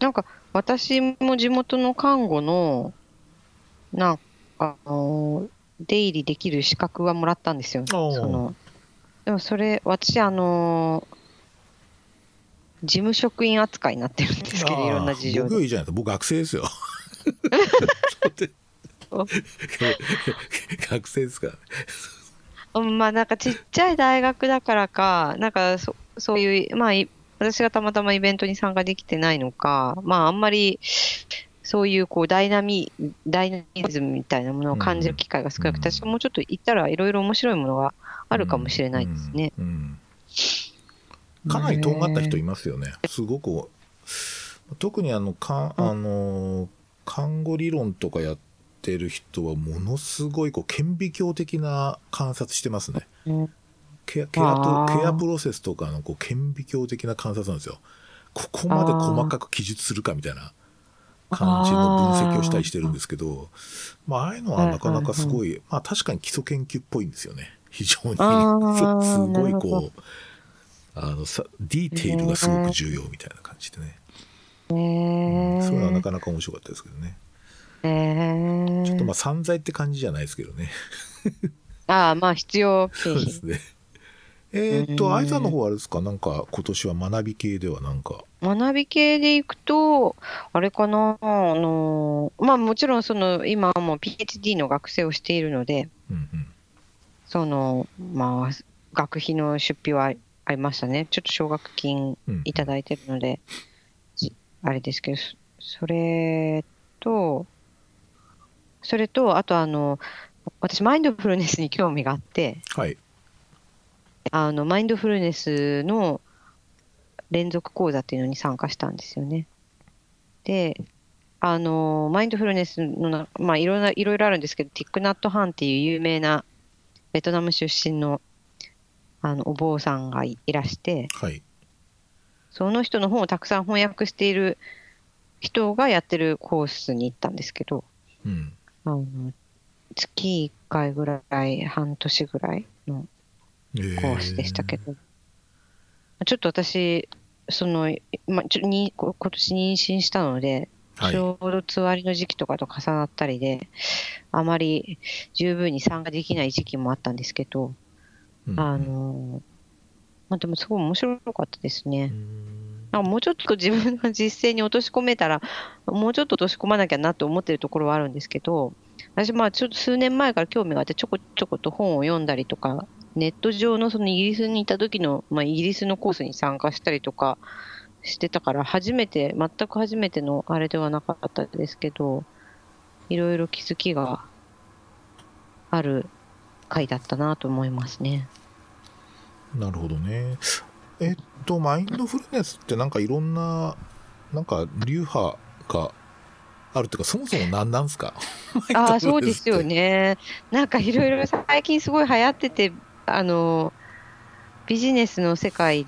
なんか私も地元の看護のなんかあの出入りできる資格はもらったんですよ。そのでもそれ私あの事務職員扱いになってるんですけどいろんな事情僕いいじゃないですか僕学生ですよ。学生ですか？まあなんかちっちゃい大学だからか、なんかそそういう、まあ私がたまたまイベントに参加できてないのか、まああんまりそういうこうダイナミダイナミズムみたいなものを感じる機会が少なくて、私もうちょっと行ったらいろいろ面白いものがあるかもしれないですね。かなりとんがった人いますよね。すごく。特にあのかあの看護理論とかやってる人はものすごいこう顕微鏡的な観察してますね。ケアケアとケアプロセスとかのこう顕微鏡的な観察なんですよ。ここまで細かく記述するかみたいな感じの分析をしたりしてるんですけど、まあ、ああいうのはなかなかすごい、まあ確かに基礎研究っぽいんですよね。非常に。すごいこう、あのさ、ディテールがすごく重要みたいな感じでね。うん、そういうのはなかなか面白かったですけどね。ちょっとまあ散財って感じじゃないですけどね。ああ、まあ必要そうですね。えっ、と、愛さんの方はあれですか？なんか今年は学び系ではなんか。学び系でいくと、あれかな、あの、まあもちろんその今も PhD の学生をしているので、うんうん、その、まあ、学費の出費はありましたね。ちょっと奨学金いただいてるので、うん、あれですけど、それと、それと、あとあの、私、マインドフルネスに興味があって、はい、あのマインドフルネスの連続講座っていうのに参加したんですよね。で、あの、マインドフルネスの、まあ、いろんな、いろいろあるんですけど、ティックナット・ハンっていう有名なベトナム出身の、あの、お坊さんがいらして、はい。その人の本をたくさん翻訳している人がやってるコースに行ったんですけど、うん。あの、月1回ぐらい、半年ぐらいのコースでしたけど、えー、ちょっと私、その、ま、ちょに今年妊娠したので、ちょうどつわりの時期とかと重なったりで、あまり十分に参加できない時期もあったんですけど、うん、あの、まあ、でもすごい面白かったですね。なんかもうちょっと自分の実践に落とし込めたら、もうちょっと落とし込まなきゃなと思ってるところはあるんですけど、私、まあちょっと数年前から興味があって、ちょこちょこと本を読んだりとか、ネット上のそのイギリスにいた時の、まあイギリスのコースに参加したりとか、してたから、初めて、全く初めてのあれではなかったですけど、いろいろ気づきがある回だったなと思いますね。なるほどね。えっと、マインドフルネスってなんかいろんな、なんか流派があるっていうか、そもそも何なんすか？ああ、そうですよね。なんかいろいろ最近すごい流行ってて、あの、ビジネスの世界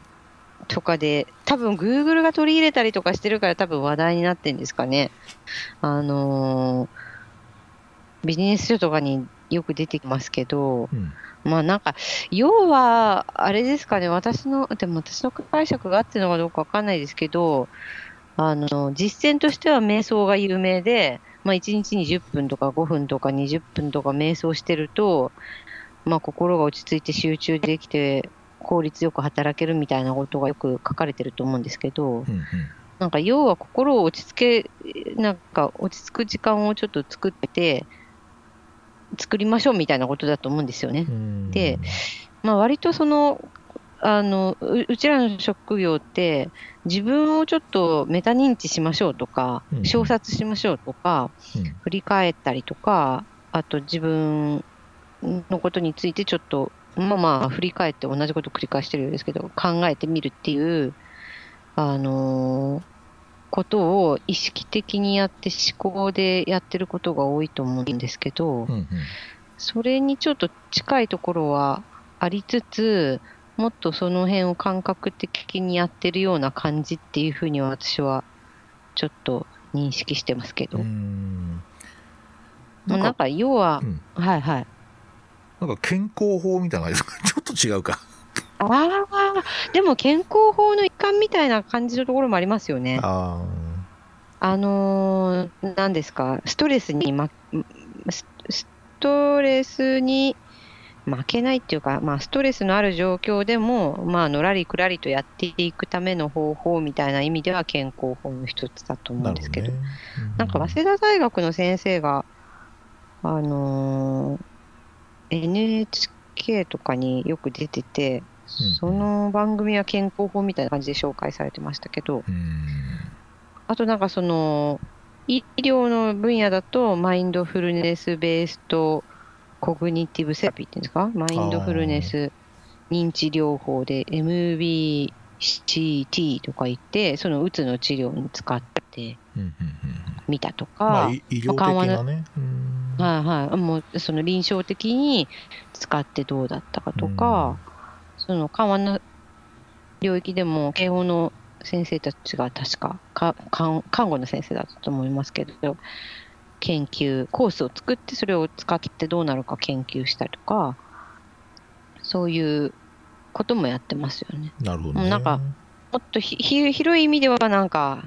とかで、多分 Google が取り入れたりとかしてるから多分話題になってんですかね。あのー、ビジネス書とかによく出てきますけど、うん、まあなんか、要は、あれですかね、私の、でも私の解釈があってるのかどうかわかんないですけど、あの、実践としては瞑想が有名で、まあ1日に10分とか5分とか20分とか瞑想してると、まあ心が落ち着いて集中できて、効率よく働けるみたいなことがよく書かれてると思うんですけど、うんうん、なんか要は心を落ち着け、なんか落ち着く時間をちょっと作って、作りましょうみたいなことだと思うんですよね。で、まあ割とその、あのうちらの職業って自分をちょっとメタ認知しましょうとか、うん、小冊しましょうとか、うん、振り返ったりとかあと自分のことについてちょっとまあまあ振り返って同じことを繰り返してるようですけど考えてみるっていうあのー、ことを意識的にやって思考でやってることが多いと思うんですけど、うんうん、それにちょっと近いところはありつつもっとその辺を感覚的にやってるような感じっていうふうに私はちょっと認識してますけど。んなんか要は、うん、はいはい。なんか健康法みたいなちょっと違うか。ああ、でも健康法の一環みたいな感じのところもありますよね。ああのー、何ですか、ストレスに、ま、ストレスに負けないっていうか、まあ、ストレスのある状況でも、まあ、のらりくらりとやっていくための方法みたいな意味では健康法の一つだと思うんですけど、どね。うん、なんか早稲田大学の先生が、あのー NHK とかによく出てて、うんその番組は健康法みたいな感じで紹介されてましたけど、うん。あとなんかその、医療の分野だと、マインドフルネスベーストコグニティブセラピーっていうんですか？マインドフルネス認知療法で MBCT とか言って、そのうつの治療に使ってうんうんうんみたとか、ま医療的なね。うん。はいはい、もうその臨床的に使ってどうだったかとか、その緩和の領域でも慶応の先生たちが確かか看看護の先生だったと思いますけど研究コースを作ってそれを使ってどうなるか研究したりとかそういうこともやってますよね。なるほど、ね。なんかもっとひひ広い意味ではなんか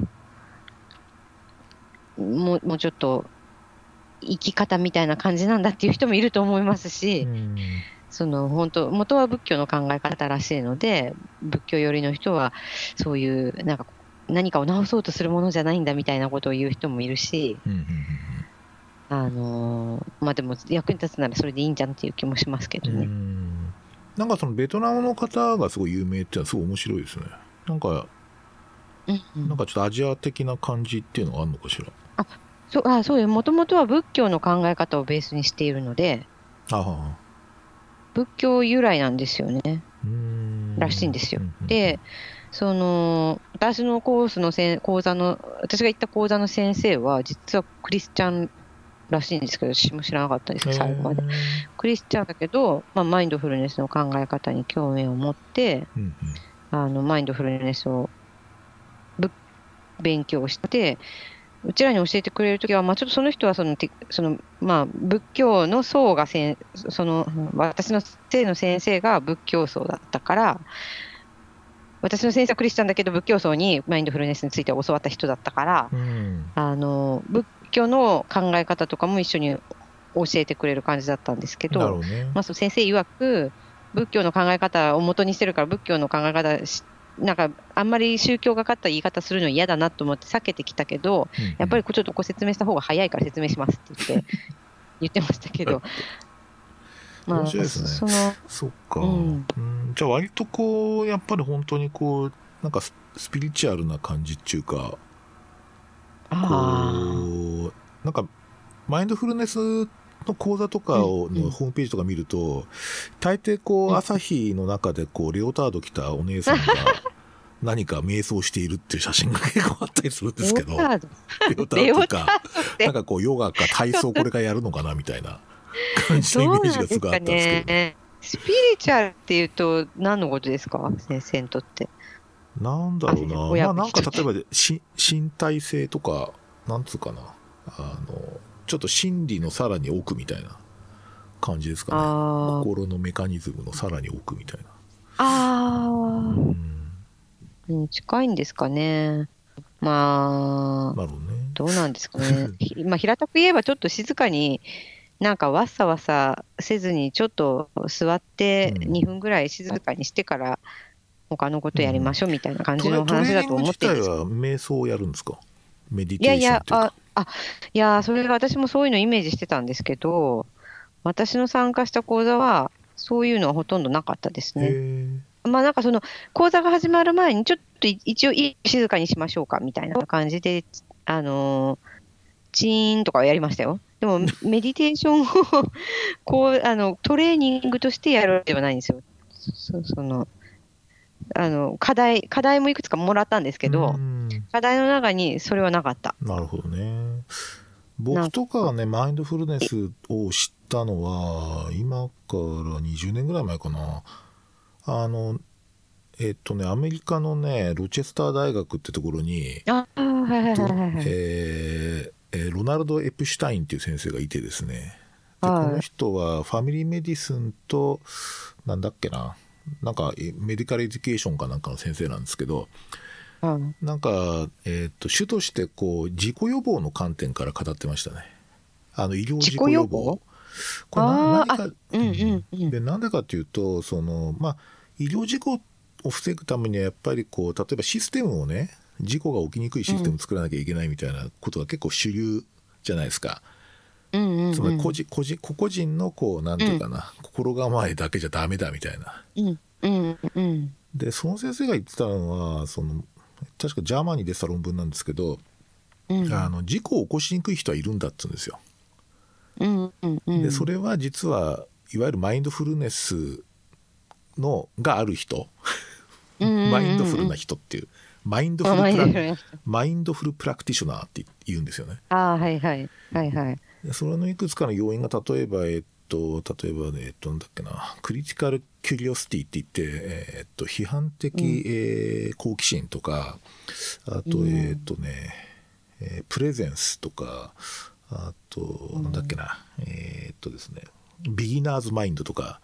もうもうちょっと生き方みたいな感じなんだっていう人もいると思いますし、うんその本当元は仏教の考え方らしいので仏教寄りの人はそういうなんか何かを直そうとするものじゃないんだみたいなことを言う人もいるし、うんうんあのーまあでも役に立つならそれでいいんじゃんっていう気もしますけどうんうね。んなんかそのベトナムの方がすごい有名っていうのはすごい面白いですね。なんか、うんうんなんかちょっとアジア的な感じっていうのがあるのかしら？そうあそうよもともとは仏教の考え方をベースにしているのでああ。仏教由来なんですよね。うん。らしいんですよ。で、その、私のコースの講座の、私が行った講座の先生は、実はクリスチャンらしいんですけど、私も知らなかったんですけど、最後まで。クリスチャンだけど、まあ、マインドフルネスの考え方に興味を持って、うんうん。あの、マインドフルネスをぶ勉強して、うちらに教えてくれるときは、まあ、ちょっとその人はその、てその、まあ、仏教の僧がせん、その、私の生の先生が仏教僧だったから、私の先生はクリスチャンだけど、仏教僧にマインドフルネスについて教わった人だったから、うんあの、仏教の考え方とかも一緒に教えてくれる感じだったんですけど、ね。まあ、その先生曰く、仏教の考え方を元にしてるから、仏教の考え方し、なんか、あんまり宗教がかった言い方するの嫌だなと思って避けてきたけど、うん。うんやっぱりちょっとご説明した方が早いから説明しますって言って、言ってましたけど、まあ、面白いですね。その、そっか、うん。うん。じゃあ割とこうやっぱり本当にこうなんかススピリチュアルな感じっていうかあこうなんかマインドフルネスの講座とかを、のホームページとか見ると大抵こう、うん朝日の中でこうレオタード着たお姉さんが 何か瞑想しているっていう写真が結構あったりするんあ、ですけどレオタードとかてなんかこうヨガか体操これからやるのかなみたいな 感じのイメージがすごいあったんですけど。ね。スピリチュアルっていうと何のことですか？先生にとって。なんだろうな。まあなんか人例えばし身体性とか、なんつうかな。あの、ちょっと心理のさらに奥みたいな感じですかね。心のメカニズムのさらに奥みたいな。あうん。ー、うん、近いんですかね。まあ、ね。どうなんですかね。ひまあ、平たく言えばちょっと静かに、なんかわっさわさせずに、ちょっと座ってうん2分ぐらい静かにしてから、他のことやりましょうみたいな感じの話だと思ってるんです体は瞑想をやるんですか？メディいやいやテーションいうか。あ、あ、いや、それが私もそういうのイメージしてたんですけど、私の参加した講座は、そういうのはほとんどなかったですね。へまあなんかその、講座が始まる前に、ちょっとい一応い静かにしましょうかみたいな感じで、あのーチーンとかはやりましたよ。でも、メディテーションを、こう、あの、トレーニングとしてやるわけではないんですよ。そその、あの、課題、課題もいくつかもらったんですけど、うん課題の中にそれはなかった。なるほどね。僕とかはね、マインドフルネスを知ったのは、今から20年ぐらい前かな。あの、えっとね、アメリカのね、ロチェスター大学ってところに、ああ、はいはいとはいはいはい。えロナルド・エプシュタインっていう先生がいてですね。ではいこの人は family medicine と、なんだっけな、なんかえ medical education かなんかの先生なんですけど、うんなんか、えっと主としてこう事故予防の観点から語ってましたね。あの医療事故予防。自己予防？これ何か、うんうんうんでなんでかっていうとその、まあ、医療事故を防ぐためにはやっぱりこう例えばシステムをね事故が起きにくいシステムを作らなきゃいけないみたいなことが結構主流じゃないですか。つまり個人個人個々人のこうなんていうかな、心構えだけじゃダメだみたいな。でその先生が言ってたのはその確かジャーマンに出た論文なんですけど、あの事故を起こしにくい人はいるんだっつうんですよ。でそれは実はいわゆるマインドフルネスのがある人。マインドフルな人っていう。mindful pra mindful practitioner。って言うんですよね。あはいはい。はいはい。それのいくつかの要因が例えばえっと例えばねえっとなんだっけな critical curiosity って言って、えっと批判的、うん、えー、好奇心とかあと、えっとね、えー、 presence とかあと、なんだっけなえー、っとですね beginner's mind とか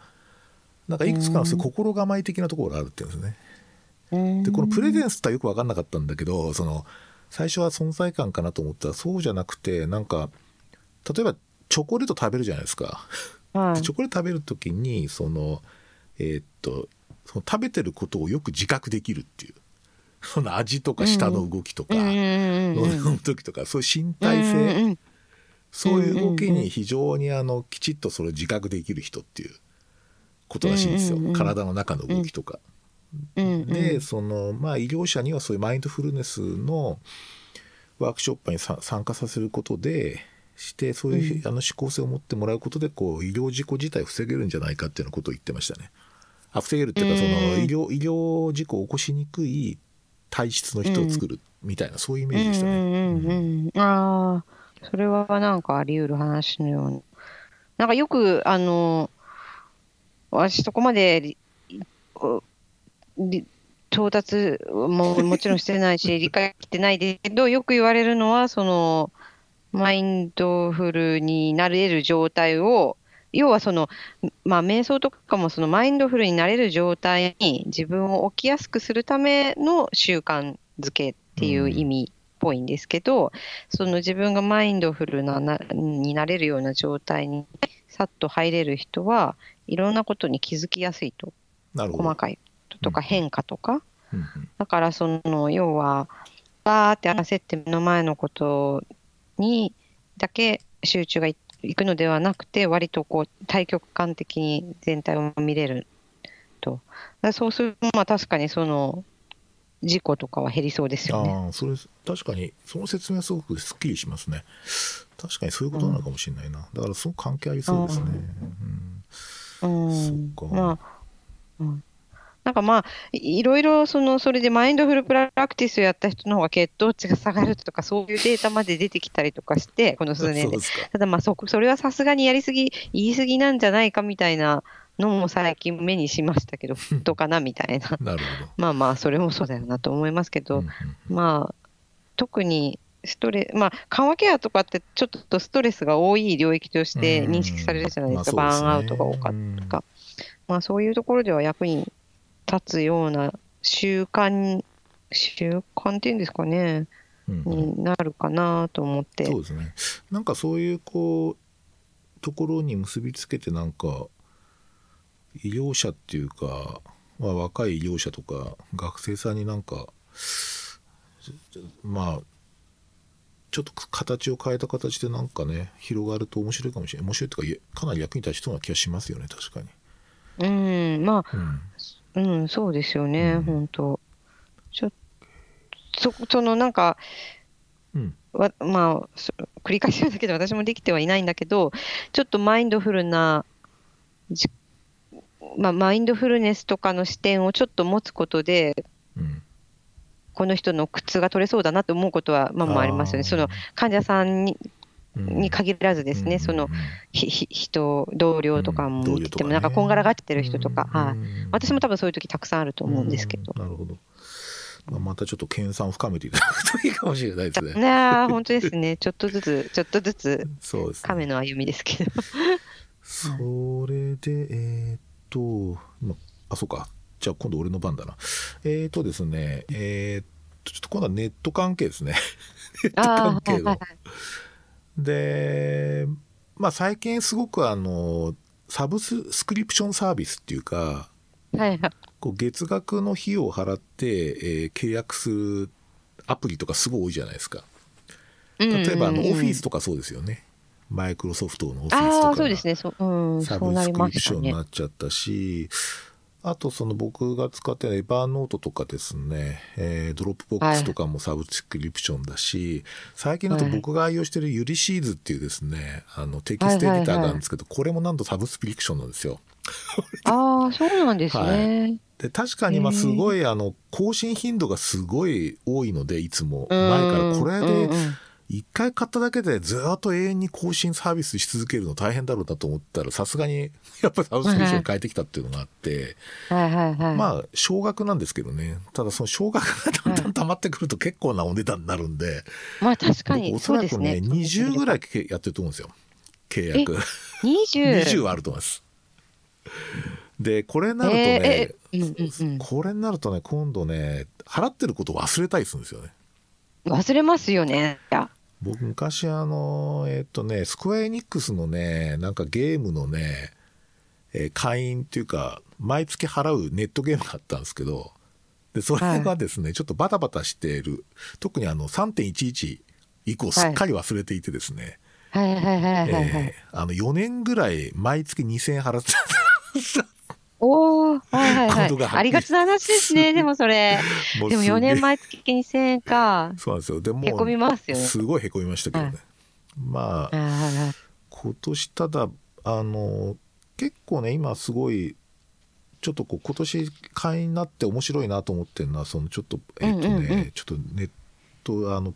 なんかいくつかの心構え的なところがあるっていうんですね。でこのプレゼンスってよく分かんなかったんだけどその最初は存在感かなと思ったらそうじゃなくてなんか例えばチョコレート食べるじゃないですか。はい、チョコレート食べる時にそのえー、っとその食べてることをよく自覚できるっていう。その味とか舌の動きとか、飲む時とかそういう身体性、そういう動きに非常にあのきちっとそれを自覚できる人っていうことらしいんですよ、体の中の動きとか。でそのまあ医療者にはそういうマインドフルネスのワークショップに参加させることでしてそういう、あの思考性を持ってもらうことでこう医療事故自体を防げるんじゃないかっていうようなことを言ってましたね。あ防げるっていうかその医療医療事故を起こしにくい体質の人を作るみたいな、そういうイメージでしたね。ああそれはなんかあり得る話のような。なんかよくあの私そこまで到達ももちろんしてないし、理解してないですけど、よく言われるのは、その、マインドフルになれる状態を、要はその、まあ、瞑想とかもそのマインドフルになれる状態に自分を置きやすくするための習慣づけっていう意味っぽいんですけど、うん、その自分がマインドフルななになれるような状態にさっと入れる人はいろんなことに気づきやすいと。細かいとか変化とか、うん、だからその要はバーって焦って目の前のことにだけ集中がいくのではなくて割とこう対極観的に全体を見れるとそうするとまあ確かにその事故とかは減りそうですよね。あそれ確かにその説明はすごくすっきりしますね。確かにそういうことなのかもしれないな。うん、だからすごく関係ありそうですね。うん、うん、そっか。まあ、うんなんかまあ、いろいろその、それでマインドフルプラクティスをやった人の方が血糖値が下がるとか、そういうデータまで出てきたりとかして、この数年で。ただまあそ、それはさすがにやりすぎ、言い過ぎなんじゃないかみたいなのも最近目にしましたけど、どうかなみたいな。なるほど。まあまあ、それもそうだよなと思いますけど、まあ、特にストレまあ、緩和ケアとかってちょっとストレスが多い領域として認識されるじゃないですか、バーンアウトが多かったとか。まあ、そういうところでは役に立つような習慣、習慣っていうんですかね、うん、になるかなと思って。そうですね。なんかそういうこう、ところに結びつけてなんか、医療者っていうか、まあ、若い医療者とか学生さんになんか、まあ、ちょっと形を変えた形でなんかね、広がると面白いかもしれない。面白いというか、かなり役に立ちそうな気がしますよね、確かに。うん、まあ、うん、うん、そうですよね、うん、本当。ちょそそのなんか、うん、わまあ、繰り返しだけど、私もできてはいないんだけど、ちょっとマインドフルな、まあ、マインドフルネスとかの視点をちょっと持つことで、うん、この人の苦痛が取れそうだなと思うことは、まあ、まあありますよね。その患者さんにに限らずですね、その人、同僚とかも見てても、なんかこんがらがってる人とか、はい、私も多分そういう時たくさんあると思うんですけど。なるほど。まあ、またちょっと研鑽を深めていただくといいかもしれないですね。ね本当ですね。ちょっとずつ、ちょっとずつ、そうです、ね、亀の歩みですけど。それで、えー、っと、まあ、そうか。じゃあ今度俺の番だな。えー、っとですね、えー、っと、ちょっと今度はネット関係ですね。ネット関係の。で、まあ最近すごくあの、サブスクリプションサービスっていうか、はい、こう月額の費用を払って、えー、契約するアプリとかすごい多いじゃないですか。例えばあのオフィスとかそうですよね。マイクロソフトのオフィスとかあそうですねそ,、うん、サブスクリプションになっちゃったし、あとその僕が使ってる Evernote とかですね、えー、 Dropbox とかもサブスクリプションだし、はい、最近だと僕が愛用してるユリシーズっていうですね、あのテキストエディターがあるんですけど、これもなんとサブスクリプションなんですよ。ああ、そうなんですね。はい。で確かにまあすごいあの更新頻度がすごい多いのでいつも。前からこれで一回買っただけでずっと永遠に更新サービスし続けるの大変だろうなと思ったらさすがに やっぱりサブスクリプション変えてきたっていうのがあって、まあ少額なんですけどね。ただその少額がだんだん溜まってくると結構なお値段になるんで、まあ確かにおそらくねね。20ぐらいやってると思うんですよ。契約。20? 20 はあると思います。でこれになるとね、これになるとね今度ね払ってることを忘れたりするんですよね忘れますよね。僕昔あのえっ、とねスクエアエニックスのねなんかゲームのね、えー、会員っていうか毎月払うネットゲームがあったんですけどでそれがですね、はい、ちょっとバタバタしている。特にあの3.11以降すっかり忘れていてですね、はいはいはいはいはい、えー、あの4年ぐらい毎月2000円払ってたおお、はいはいはい。ありがちな話ですね、でもそれ。でも4年前月2000円か。そうなんですよ。でも、へこみますよね。すごいへこみましたけどね。はい、まあ、今年ただ、あの、結構ね、今すごい、ちょっとこう、今年会員になって面白いなと思ってるのは、そのちょっと、えっ、ー、とね、うんうんうん、ちょっとネット、あの、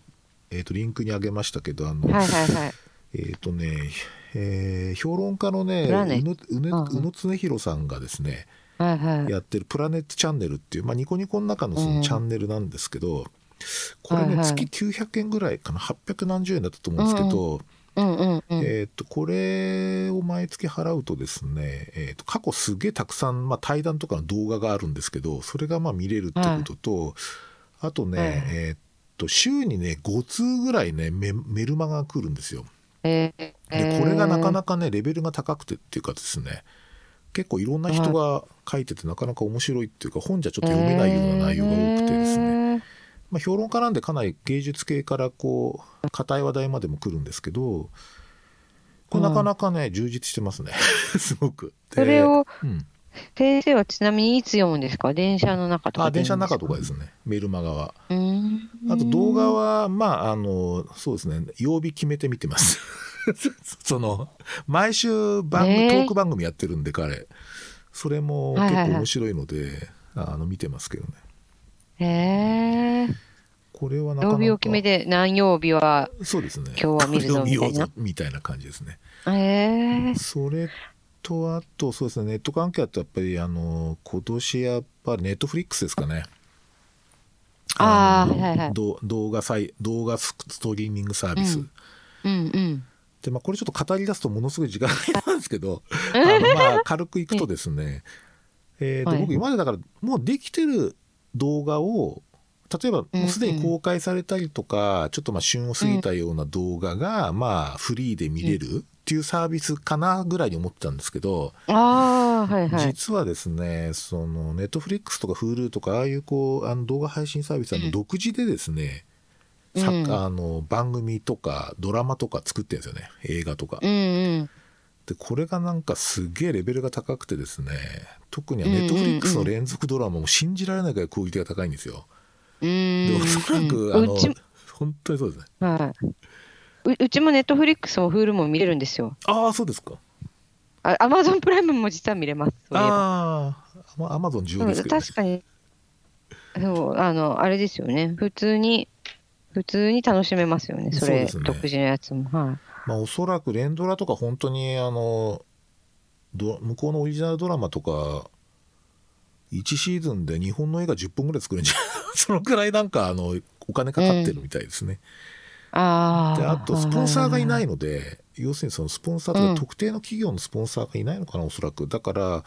えっ、ー、と、リンクにあげましたけど、あの、はいはいはい。えっ、ー、とね、えー、評論家のね宇野恒弘さんがですね、はいはい、やってるプラネットチャンネルっていう、まあ、ニコニコの中のそのチャンネルなんですけど、うん、これね、はいはい、月900円ぐらいかな800何十円だったと思うんですけど、うん。うんうん、えーと、これを毎月払うとですね、えーと、過去すげえたくさん、まあ、対談とかの動画があるんですけどそれがまあ見れるってことと、はい、あとね、はい、えーと週にね5通ぐらいねメメルマガが来るんですよ。でこれがなかなかねレベルが高くてっていうかですね結構いろんな人が書いててなかなか面白いっていうか本じゃちょっと読めないような内容が多くてですね、まあ、評論家なんでかなり芸術系からこう硬い話題までも来るんですけどこれなかなかね、充実してますね。すごく。それを、うん先生はちなみにいつ読むんですか？電車の中とかあ電車の中とかですね。メルマガは。あと動画はまああのそうですね。曜日決めて見てます。その毎週番組、えー、トーク番組やってるんで彼。それも結構面白いので、はいはいはい、あの見てますけどね。へえー、これはなかなか。曜日を決めて何曜日はそうですね。今日は見るぞみたいな。みたいな感じですね。へえー、それとあとそうですねネット関係だとやっぱりあの今年やっぱりネットフリックスですかね。ああ、はいはい、動画動画ストリーミングサービス、うん、うんうん。でまあこれちょっと語り出すとものすごい時間なんですけどあのまあ軽くいくとですね、えーと僕今までだからもうできてる動画を例えばもうすでに公開されたりとか、ちょっとまあ旬を過ぎたような動画がまあフリーで見れるっていうサービスかなぐらいに思ってたんですけど、あはいはい、実はですねそのネットフリックスとか Hulu とかああいうこうあの動画配信サービスの独自でですね、うん、あの番組とかドラマとか作ってるんですよね映画とか。うんうん。でこれがなんかすげえレベルが高くてですね特にはネットフリックスの連続ドラマも信じられないぐらいクオリティが高いんですよ。でおそらくあの本当にそうですね。はいううちもネットフリックスもフールも見れるんですよ。ああ、そうですか。あアマゾンプライムも実は見れます。ああ、アマゾン重要ですけど、ね、確かに。そう、あの、あれですよね。普通に、普通に楽しめますよね。それ、そね、独自のやつも。はい。まあ、おそらく連ドラとか本当に、あの、ど向こうのオリジナルドラマとか、1シーズンで日本の映画10本ぐらい作るんじゃない そのくらいなんか、あの、お金かかってるみたいですね。うんあであとスポンサーがいないので要するにそのスポンサーとか特定の企業のスポンサーがいないのかな、おそらく。だから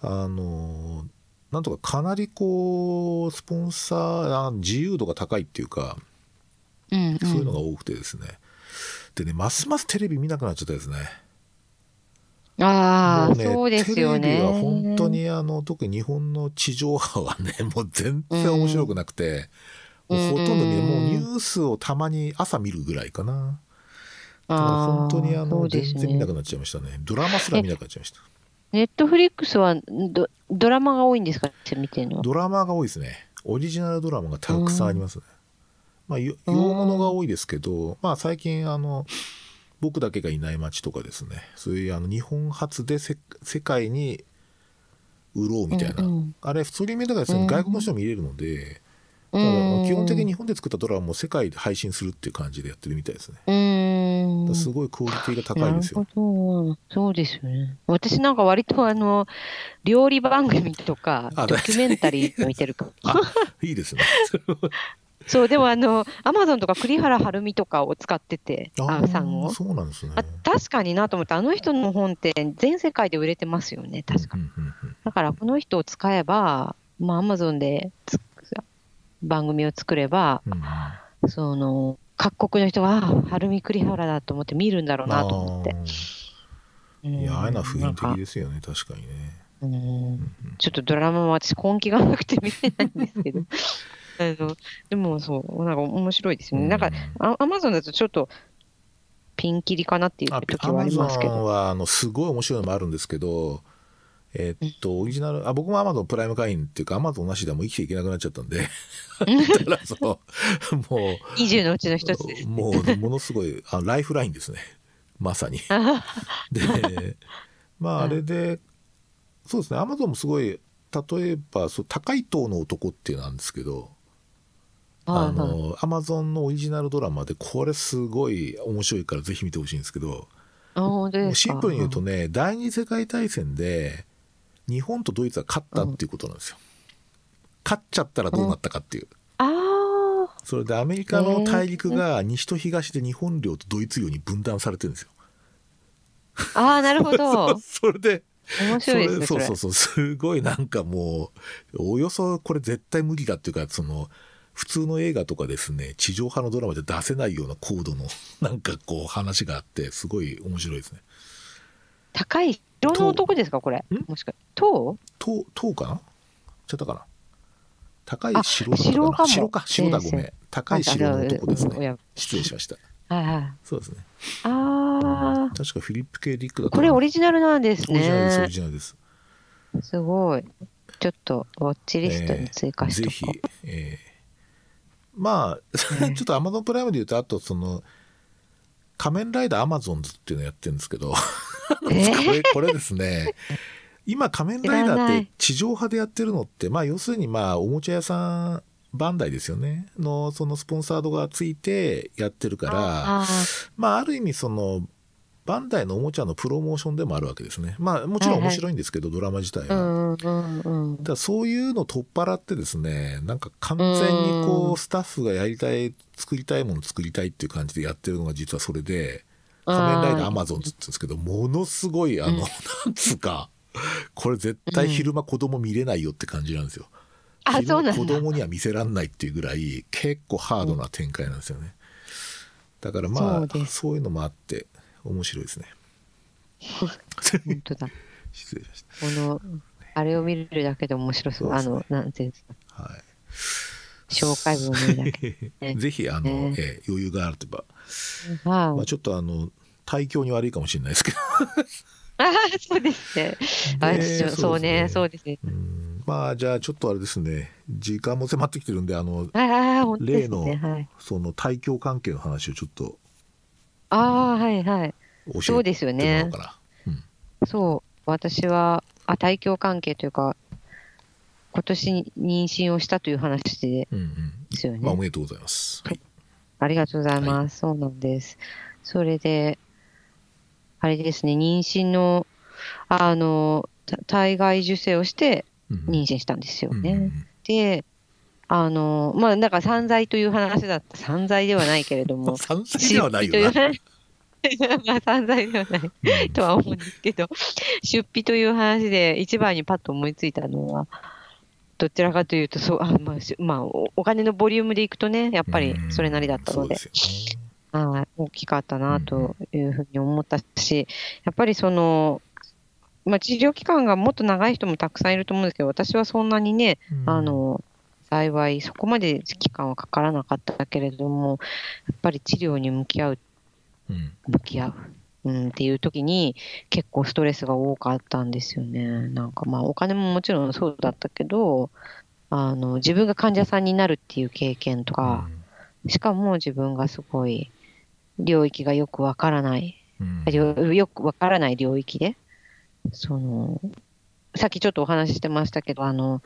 あのなんとかかなりこうスポンサー自由度が高いっていうか、うんうん、そういうのが多くてですね。でねますますテレビ見なくなっちゃったですね。ああ、ね、そうですよね。テレビは本当にあの特に日本の地上波はね もう全然面白くなくて、もうほとんど見もうニュースをたまに朝見るぐらいかな。だから本当にあの、ね全然見なくなっちゃいましたね。ドラマすら見なくなっちゃいました。ネットフリックスはドドラマが多いんですかって見てるのは？ドラマが多いですね。オリジナルドラマがたくさんありますね。まあ、よ洋物が多いですけど、まあ最近あの、僕だけがいない街とかですね、そういうあの日本初でせ世界に売ろうみたいな、うんうんあれ普通に見たらね、うん外国の人も見れるので、うん基本的に日本で作ったドラマも世界で配信するっていう感じでやってるみたいですね。うーん。すごいクオリティが高いですよ。そうですよね。私なんか割とあの、料理番組とか、あドキュメンタリー見てるかも。あ、いいですね。そう、でもあの、アマゾンとか栗原はるみとかを使ってて、ああさんを。そうなんですね。あ確かになと思って、あの人の本って全世界で売れてますよね、確かうんうんうんだからこの人を使えば、まあ、アマゾンでつ番組を作れば、うんうんその、各国の人は、ああ、はるみ栗原だと思って見るんだろうなと思って。いや、ああいうのは普遍的なんかですよね、確かにね。うんちょっとドラマも私根気がなくて見れないんですけど。あのでもそう、なんか面白いですよね。なんか、アアマゾンだとちょっとピンキリかなっていうあ時はありますけアマゾンど。はあのすごい面白いのもあるんですけど、えーっと、オリジナル、あ、僕もアマゾンプライム会員っていうか、アマゾンなしではもう生きていけなくなっちゃったんで、だからそう、も20のうちの一つですう、。もう、ものすごい、あライフラインですね。まさに。で、まあ、あれで、そうですね、アマゾンもすごい、例えば、そう高い塔の男っていうのなんですけど、あの、アマゾンのオリジナルドラマで、これすごい面白いからぜひ見てほしいんですけど、シンプルに言うとね、第二次世界大戦で、日本とドイツは勝ったっていうことなんですよ。勝っちゃったらどうなったかっていう。ああ、それでアメリカの大陸が西と東で日本領とドイツ領に分断されてるんですよ。ああ、なるほど。それで、面そ白いですね、そうそうそう、すごいなんかもう、およそこれ絶対無理だっていうか、その、普通の映画とかですね、地上波のドラマで出せないような高度の、なんかこう話があって、すごい面白いですね。高い城の男ですか、これ？ん。もしか塔塔、塔かな？ちゃったかな？高いあ城だったかな？城かも城か、城だ、ごめん。高い城の男ですね。失礼しました。はいはい。そうですね。あ確かフィリップ・ケイ・ディックだこれオリリジナルなんですオリジナルです、オねリ。ジナルです。すごい。ちょっと、ウォッチリストに追加しぜひとこう。、えーまあ、ちょっとアマゾンプライムで言うと、あとその、仮面ライダーアマゾンズっていうのやってるんですけど、え これ、これですね、今仮面ライダーって地上波でやってるのって、まあ要するにまあおもちゃ屋さん、バンダイですよね、のそのスポンサードがついてやってるから、あまあある意味その、バンダイのおもちゃのプロモーションでもあるわけですね。まあもちろん面白いんですけど、ドラマ自体あ、うは。んうんうん。だからそういうの取っ払ってですねなんか完全にこうスタッフがやりたい作りたいもの作りたいっていう感じでやってるのが実はそれで「仮面ライダーアマゾン」って言うんですけどものすごいあの、うんなんつうかこれ絶対昼間子供見れないよって感じなんですよ。あ、昼そうなんだ。子供には見せらんないっていうぐらい結構ハードな展開なんですよね。だからまあそういうのもあって面白いですね。本当だ。失礼しましこの、あれを見るだけで面白そう。ねあの、なんていうんですか。た。はい紹介文を見るだけ。ね ぜひあの、ねえー余裕があればはいまあ、ちょっとあの体調に悪いかもしれないですけどああ、そうですね。あでそうね、そうですね。うんまあじゃあちょっとあれですね時間も迫ってきてるんであのああ、例の。はい。その対境関係の話をちょっとああ、はいはい。教そうですよねうんそう。私は、あ、対境関係というか、今年妊娠をしたという話でうんうんすよね。まあ、おめでとうございます。はい、ありがとうございます。そうなんです。それで、あれですね、妊娠の、あの、た体外受精をしてうん妊娠したんですよね。うんうんで、あの、まあ、なんか散財という話だった。散財ではないけれども。散財ではないよな。まあ散財ではないうん。とは思うんですけど、出費という話で一番にパッと思いついたのは、どちらかというと、そう、あまあ、しまあ、おお金のボリュームでいくとね、やっぱりそれなりだったので、そうですよね。はい、大きかったなというふうに思ったし、やっぱりその、まあ、治療期間がもっと長い人もたくさんいると思うんですけど、私はそんなにね、うん。あの、幸いそこまで期間はかからなかったけれども、やっぱり治療に向き合う向き合う。うん、っていう時に結構ストレスが多かったんですよね。なんかまあお金ももちろんそうだったけど、あの、自分が患者さんになるっていう経験とか、しかも自分がすごい領域がよくわからない、うん、よくわからない領域で、その、さっきちょっとお話ししてましたけど、あの、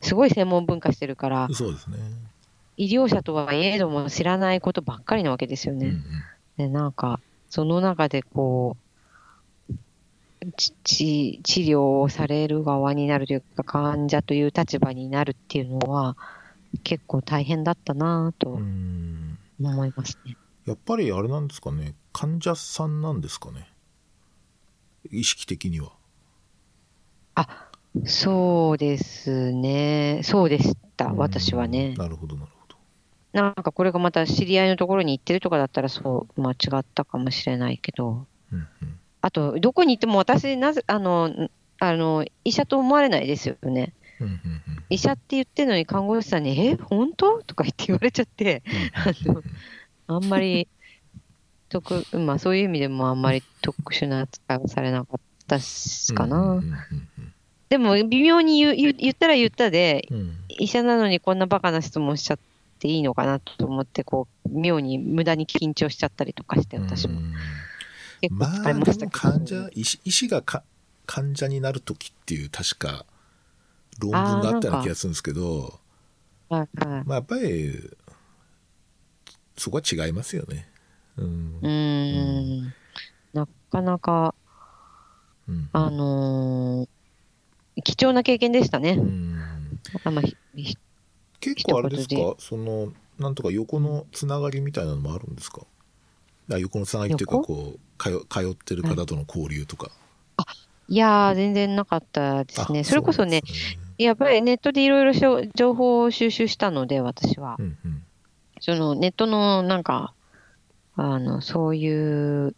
すごい専門文化してるから、そうですね。医療者とはいえども知らないことばっかりなわけですよね。うんうん、で、なんか、その中でこう、治療をされる側になるというか、患者という立場になるっていうのは、結構大変だったなと思いますね。やっぱりあれなんですかね、患者さんなんですかね、意識的には。あそうですね、そうでした、私はね。なるほど、なるほど。なんかこれがまた知り合いのところに行ってるとかだったら、そう間違ったかもしれないけど、うんうん、あと、どこに行っても私、なぜ、あの、あの医者と思われないですよね。うんうんうん、医者って言ってるのに看護師さんに、え、本当？とか言って言われちゃって、あのあんまり特、まあそういう意味でもあんまり特殊な扱いはされなかったしかな。でも微妙に言言言ったら言ったで、うん、医者なのにこんなバカな質問しちゃっていいのかなと思って、こう、妙に無駄に緊張しちゃったりとかして、私も。結構疲れましたけど。まあ、患者医師、医師がか患者になるときっていう確か論文があったような気がするんですけど、まあやっぱりそこは違いますよね。うん。うん、なかなか、うん、あのー、貴重な経験でしたね。うん。あまあ、結構あれですか？その、なんとか横のつながりみたいなのもあるんですか？あ横のつながりっていうか、こう、通通ってる方との交流とか。あいやー、全然なかったですね。それこそね、やっぱりネットでいろいろ情報を収集したので、私は。うんうん、そのネットのなんか、あの、そういう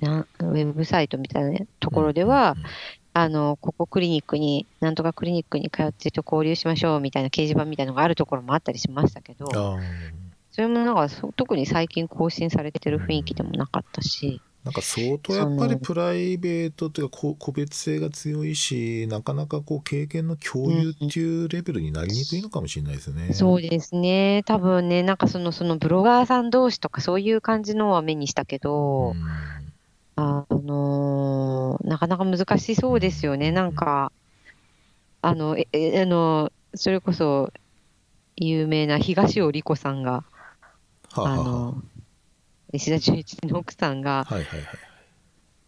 な、ウェブサイトみたいなところでは、うんうん、あの、ここクリニックに、なんとかクリニックに通ってと交流しましょうみたいな掲示板みたいなのがあるところもあったりしましたけど、それもなんか特に最近更新されてる雰囲気でもなかったし、なんか相当やっぱりプライベートというか個別性が強いし、なかなかこう経験の共有っていうレベルになりにくいのかもしれないですね。うん、そうですね。多分ね、なんかその、そのブロガーさん同士とかそういう感じのは目にしたけど、うん、あのー、なかなか難しそうですよね。なんか、あの、え、あの、それこそ有名な東尾理子さんが、はあはあ、あの、石田純一の奥さんが、はいはいはい、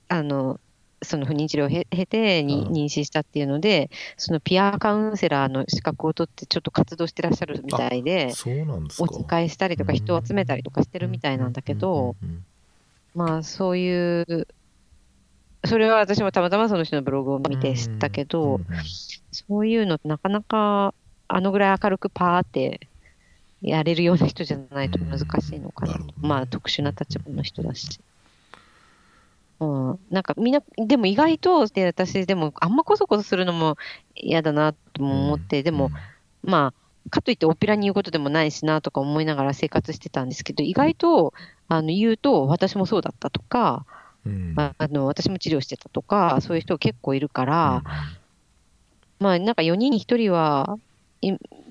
あの、その不妊治療を経てに妊娠したっていうので、そのピアカウンセラーの資格を取ってちょっと活動してらっしゃるみたいで、そうなんですかお使いしたりとか人を集めたりとかしてるみたいなんだけど、まあそういう、それは私もたまたまその人のブログを見て知ったけど、そういうのってなかなかあのぐらい明るくパーってやれるような人じゃないと難しいのかな。なまあ、特殊な立場の人だし。うん、なんかみんな、でも意外と、で私、でもあんまこそこそするのも嫌だなとも思って、でも、まあ、かといってオペラに言うことでもないしなとか思いながら生活してたんですけど、意外とあの言うと、私もそうだったとか、うん、あの私も治療してたとか、そういう人結構いるから、うん、まあなんか4人に1人は、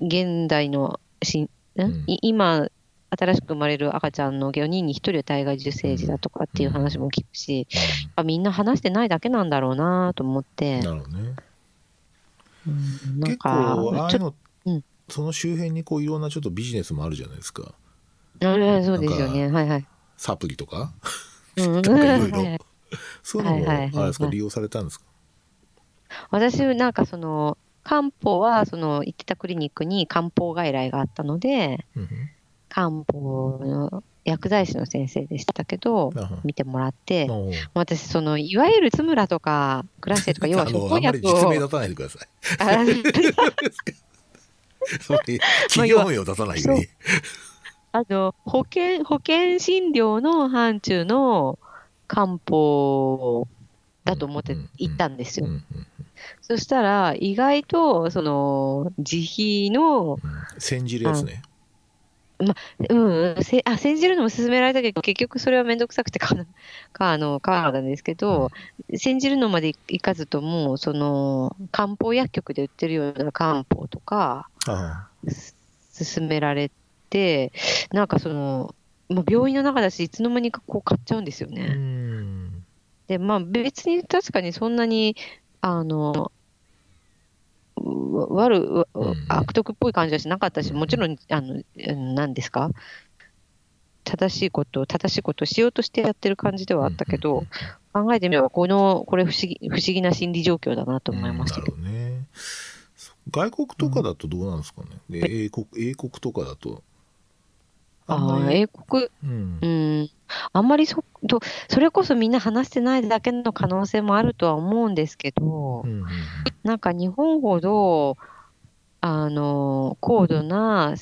現代のしうん、今、新しく生まれる赤ちゃんの4人に1人は体外受精児だとかっていう話も聞くし、うん、みんな話してないだけなんだろうなと思って。なるほどね。うん、なんか結構、ああいうの、うん、その周辺にこういろんなちょっとビジネスもあるじゃないですか。あそうですよね。はいはい。サプリとか、うん、とかいろいろ。そういうのも、あれですか、利用されたんですか？私、なんかその、漢方は、その、行ってたクリニックに漢方外来があったので、うん、漢方の薬剤師の先生でしたけど、見てもらって、私、その、いわゆる津村とか、クラッシェとか、要は処方薬を。あ名出さないでください。企業名を出さないように。あの、保険、保険診療の範疇の漢方だと思って行ったんですよ。そしたら、意外と、その、自費の、煎じるやつね。ま、うん、せあ煎じるのも勧められたけど、結局それは面倒くさくて買わな かあの買わなかったんですけど、煎じるのまでいかずとも、その漢方薬局で売ってるような漢方とか、あ勧められて、なんかその、まあ、病院の中だし、いつの間にかこう買っちゃうんですよね。ん。で、まあ別に確かにそんなに、あの、わ悪、悪徳っぽい感じはしなかったし、もちろん、あの、うん何ですか？正しいことを、正しいことをしようとしてやってる感じではあったけど、考えてみれば、この、これ不思議、不思議な心理状況だなと思いましたけど。ね。外国とかだとどうなんですかね、で英国英国とかだとあんあ英国、うん。うん、あんまりそ、と、それこそみんな話してないだけの可能性もあるとは思うんですけど、うんうんなんか日本ほど、あの、高度な、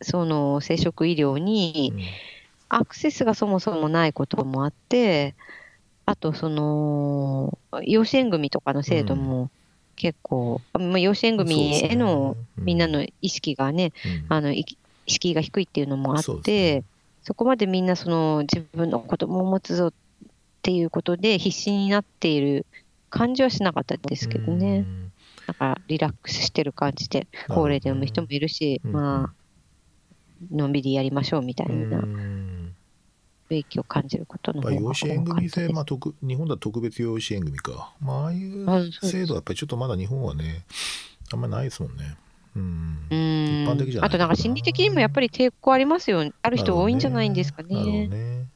その、生殖医療にうん。アクセスがそもそもないこともあって、あと、その、養子縁組とかの制度も結構、まあ、養子縁組へのみんなの意識がね、うん。あの、い敷居が低いっていうのもあってね、そこまでみんなその自分の子供を持つぞっていうことで必死になっている感じはしなかったですけどね。うん。なんかリラックスしてる感じで、高齢で産む人もいるし、うんまあ、のんびりやりましょうみたいなうん。雰囲気を感じることのまあ、方が多養子縁かったです。組制、まあ、特日本だと特別養子縁組か、まあ、ああいう制度はやっぱりちょっとまだ日本はねあんまりないですもんねうん。あとなんか心理的にもやっぱり抵抗ありますよ。ある人多いんじゃないんですかね。ね。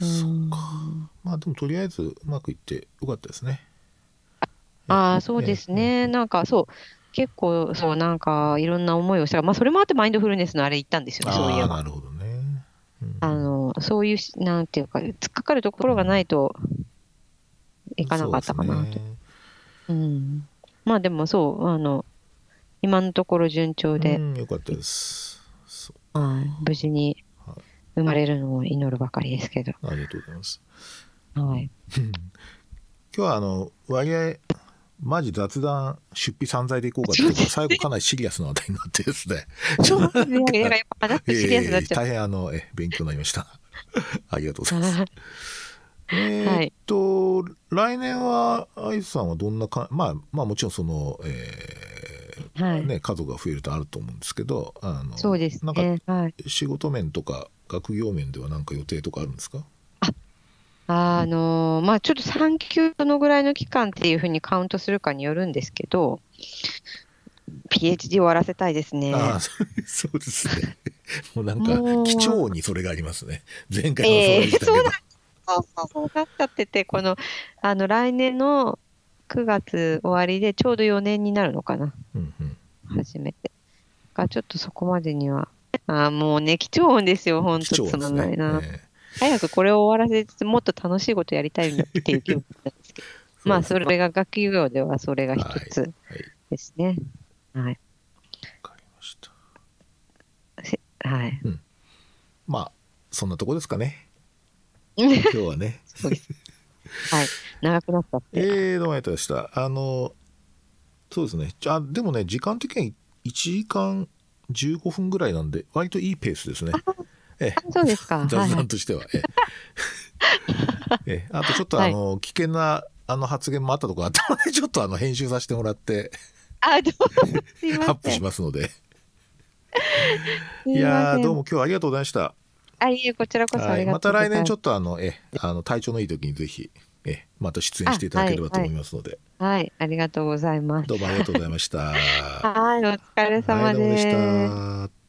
うそっんか。まあでもとりあえずうまくいってよかったですね。ああ、そうですね。なんかそう、結構そう、なんかいろんな思いをした。から、まあそれもあってマインドフルネスのあれ行ったんですよ。ね、そういえば。ああなるほどね、うん。あの、そういうし、なんていうか、突っかかるところがないといかなかったかなと。うん。まあでもそう、あの、今のところ順調で、うん、よかったです。無事にはい生まれるのを祈るばかりですけど。ありがとうございます。はい。今日はあの割合マジ雑談出費散財でいこうかっていうと最後かなりシリアスな話題になってですね。ちょっといやっぱシリアスになっち。大変あのえ勉強になりましたありがとうございますえーっと、来年は愛さんはどんなかまあまあもちろんその、えーはい。ね、家族が増えるとあると思うんですけどあのそうですなんかね。はい。仕事面とか学業面では何か予定とかあるんですか？あのーまあちょっと産休どのぐらいの期間っていうふうにカウントするかによるんですけど、PhD 終わらせたいですね。ああそうですね もうなんか貴重にそれがありますね前回もそうええでしたけど、そうだそうそうそうなっちゃってて、この、あの、来年の9月終わりでちょうど4年になるのかな、うんうん初めて。が、ちょっとそこまでには、あーもうね、貴重音ですよ、本当つまんないな。え早くこれを終わらせて、もっと楽しいことやりたいんだっていう 気分なんですけど。えまあ、それが学業ではそれが一つはいですね。はい。わかりましたせはい。まあそんなとこですかね 今日はねそうです。はい。長くなったって。えー、どうもありがとうございましたあのそうですねあでもね時間的には1時間15分ぐらいなんで割といいペースですねええあそうですか。はい雑はい談。としては。ええええあとちょっとあの、危険なあの発言もあったところあったので、ちょっとあの編集させてもらって、あ、どうすいません。アップしますので。すいやどうも今日はありがとうございました。あ、いえ、こちらこそあはい、りがまた。来年ちょっとあの、えあの体調のいい時にぜひ、えまた出演していただければと思いますので、はい、ありがとうございます。どうもありがとうございました。はい、お疲れはい、様でし。た。